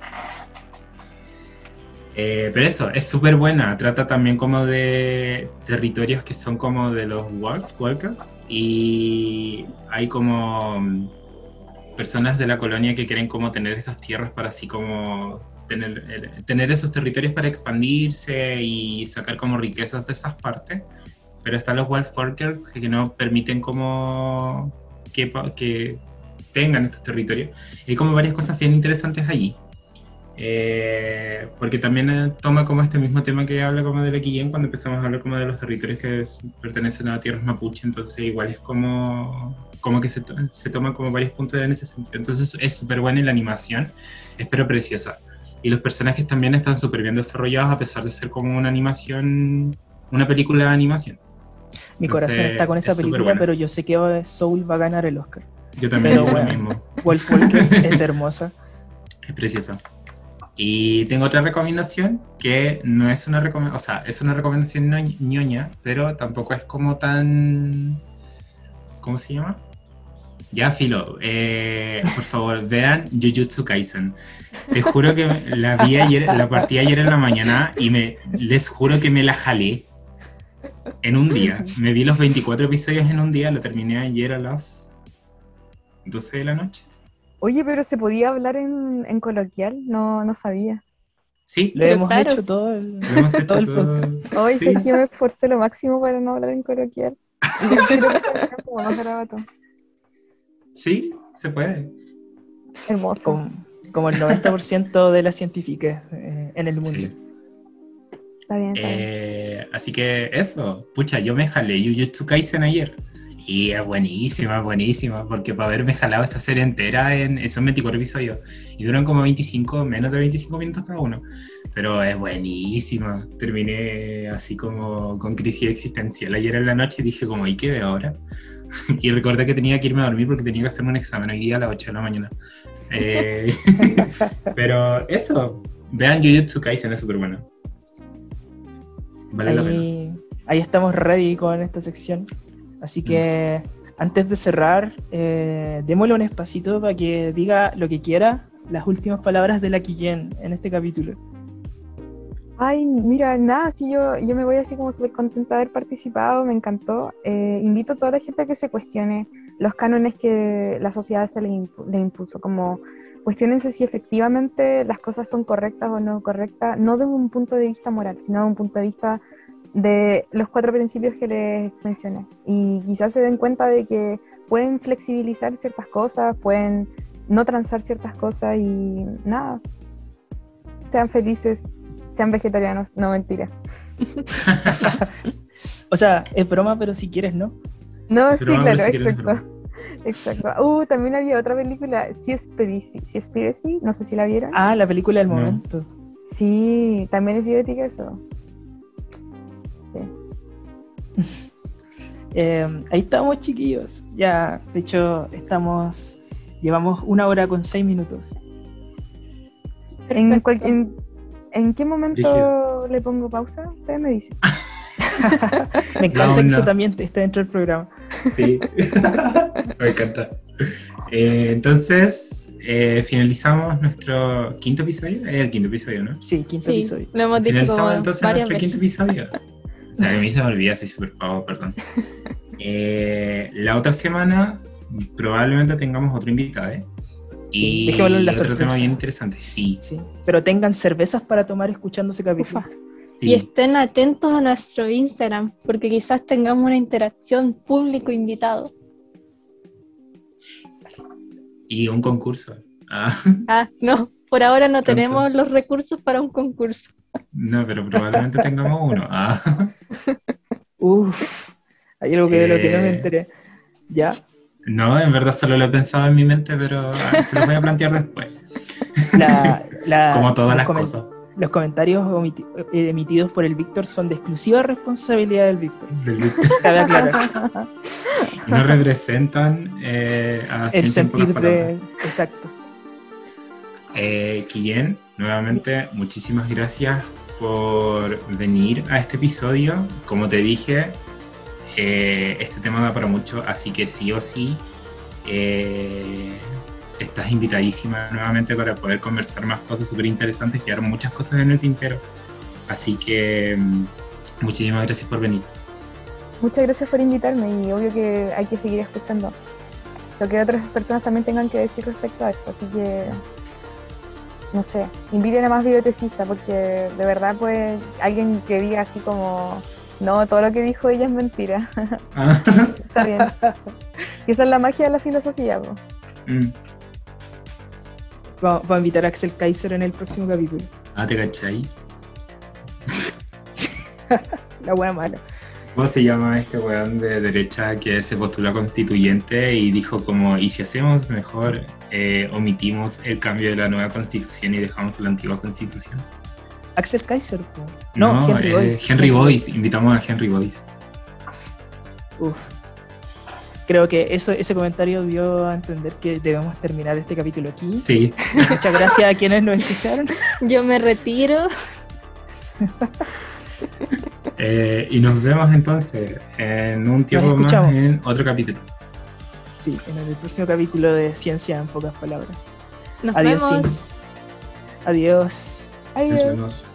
Eh, pero eso, es súper buena. Trata también como de territorios que son como de los Wolf Walkers. Y hay como mm, personas de la colonia que quieren como tener esas tierras para así como tener, eh, tener esos territorios para expandirse y sacar como riquezas de esas partes. Pero están los Wolf Walkers que no permiten como que, que tengan estos territorios. Hay como varias cosas bien interesantes allí. Eh, porque también eh, toma como este mismo tema que habla como de la Quillén cuando empezamos a hablar como de los territorios que s- pertenecen a tierras mapuche, entonces igual es como, como que se, to- se como varios puntos en ese sentido. Entonces es súper buena y la animación es pero preciosa. Y los personajes también están súper bien desarrollados a pesar de ser como una animación, una película de animación. Mi Entonces, corazón está con esa es película, pero yo sé que Soul va a ganar el Oscar. Yo también Pero digo lo mismo. Wolf Walkers <laughs> es hermosa. Es preciosa. Y tengo otra recomendación que no es una recomendación, o sea, es una recomendación no- ñoña, pero tampoco es como tan... ¿Cómo se llama? Ya, Filo, eh, por favor, <laughs> vean Jujutsu Kaisen. Te juro que la vi ayer, la partí ayer en la mañana y me, les juro que me la jalé en un día. <laughs> Me vi los 24 episodios en un día, la terminé ayer a las 12 de la noche. Oye, pero se podía hablar en, en coloquial, no, no sabía. Sí, Lo hemos claro. hecho todo el... Lo hemos hecho <laughs> Todo el todo. Hoy Sí. sé que me esforcé lo máximo para no hablar en coloquial. <laughs> Como más garabato. Sí, se puede. Hermoso. como el 90% de las científicas eh, en el mundo. Sí. Está bien, está bien. Eh, así que eso, pucha, yo me jalé Jujutsu Kaisen ayer. Y es buenísima, buenísima, porque para haberme jalado esta serie entera en son 24 episodios y duran como 25, menos de 25 minutos cada uno. Pero es buenísima. Terminé así como con crisis existencial ayer en la noche y dije como, ¿y qué veo ahora? <laughs> y recordé que tenía que irme a dormir porque tenía que hacerme un examen hoy día a las 8 de la mañana. Eh, <laughs> pero eso, vean Jujutsu Kaisen, es súper bueno. Vale la pena. Ahí, ahí estamos ready con esta sección. Así que antes de cerrar, eh, démosle un espacito para que diga lo que quiera, las últimas palabras de la Quillén en este capítulo. Ay, mira, nada, sí, yo, yo me voy así como súper contenta de haber participado, me encantó. Eh, invito a toda la gente a que se cuestione los cánones que la sociedad se le, impu- le impuso, como cuestionense si efectivamente las cosas son correctas o no correctas, no desde un punto de vista moral, sino desde un punto de vista de los cuatro principios que les mencioné. Y quizás se den cuenta de que pueden flexibilizar ciertas cosas, pueden no transar ciertas cosas y nada, sean felices, sean vegetarianos, no mentira. <laughs> O sea, es broma, pero si quieres, ¿no? No, sí, claro, si exacto. Exacto. Uh, también había otra película, Seaspiracy, Seaspiracy, no sé si la vieron. Ah, la película del No. momento. Sí, también es bioética eso. <laughs> Eh, ahí estamos, chiquillos. Ya, de hecho, estamos. Llevamos una hora con seis minutos. ¿En, Perfecto. cual- en, en qué momento Rígido. le pongo pausa? Ustedes me dicen. <laughs> <laughs> Me encanta No, que no. eso también está dentro del programa. Sí. <laughs> Me encanta. Eh, entonces, eh, finalizamos nuestro quinto episodio. Es el quinto episodio, ¿no? Sí, quinto Sí, episodio. lo hemos Finalizamos entonces nuestro veces. quinto episodio. O sea, que a mí se me olvida, soy súper pavo, perdón. Eh, la otra semana probablemente tengamos otro invitado, ¿eh? Sí, Y dejémoslo en la otro sorpresa. tema bien interesante, sí. Sí. Pero tengan cervezas para tomar escuchando ese capítulo. Ufa. Sí. Y estén atentos a nuestro Instagram, porque quizás tengamos una interacción público-invitado. Y un concurso. Ah, Ah, no, por ahora no Pronto. tenemos los recursos para un concurso. no, pero probablemente <laughs> tengamos uno. Ah. Uf, hay algo que de lo que no me Eh. enteré. Ya, No, en verdad solo lo he pensado en mi mente, pero ah, se lo voy a plantear después. la, la- <laughs> Como todas las cosas. Los comentarios eh, emitidos por el Víctor son de exclusiva responsabilidad del Víctor. <laughs> <laughs> y no representan eh, a el sentir de. Exacto. Eh, Guillén, nuevamente, muchísimas gracias por venir a este episodio. Como te dije, eh, este tema da para mucho, así que sí o sí eh, estás invitadísima nuevamente para poder conversar más cosas súper interesantes. Quedaron muchas cosas en el tintero. Así que mm, muchísimas gracias por venir. Muchas gracias por invitarme y obvio que hay que seguir escuchando lo que otras personas también tengan que decir respecto a esto. Así que, no sé, inviten a más bibliotecista porque de verdad pues alguien que diga así como, no, todo lo que dijo ella es mentira. Ah, <laughs> Está bien. <laughs> Y esa es la magia de la filosofía. mm. Vamos, vamos a invitar a Axel Kaiser en el próximo capítulo. Ah, ¿te cachai? <laughs> La buena mala. ¿Cómo se llama este weón de derecha que se postuló a constituyente y dijo como, y si hacemos mejor, eh, omitimos el cambio de la nueva constitución y dejamos la antigua constitución? Axel Kaiser, po. No, Henry eh, Boyce. Henry Boyce, invitamos a Henry Boyce. Uf. Creo que eso, ese comentario dio a entender que debemos terminar este capítulo aquí. Sí, Muchas gracias a quienes nos escucharon. Yo me retiro. eh, y nos vemos entonces en un tiempo más en otro capítulo. Sí, en el próximo capítulo de Ciencia en pocas palabras. Nos Adiós, vemos. sí. Adiós. Nos Adiós. vemos.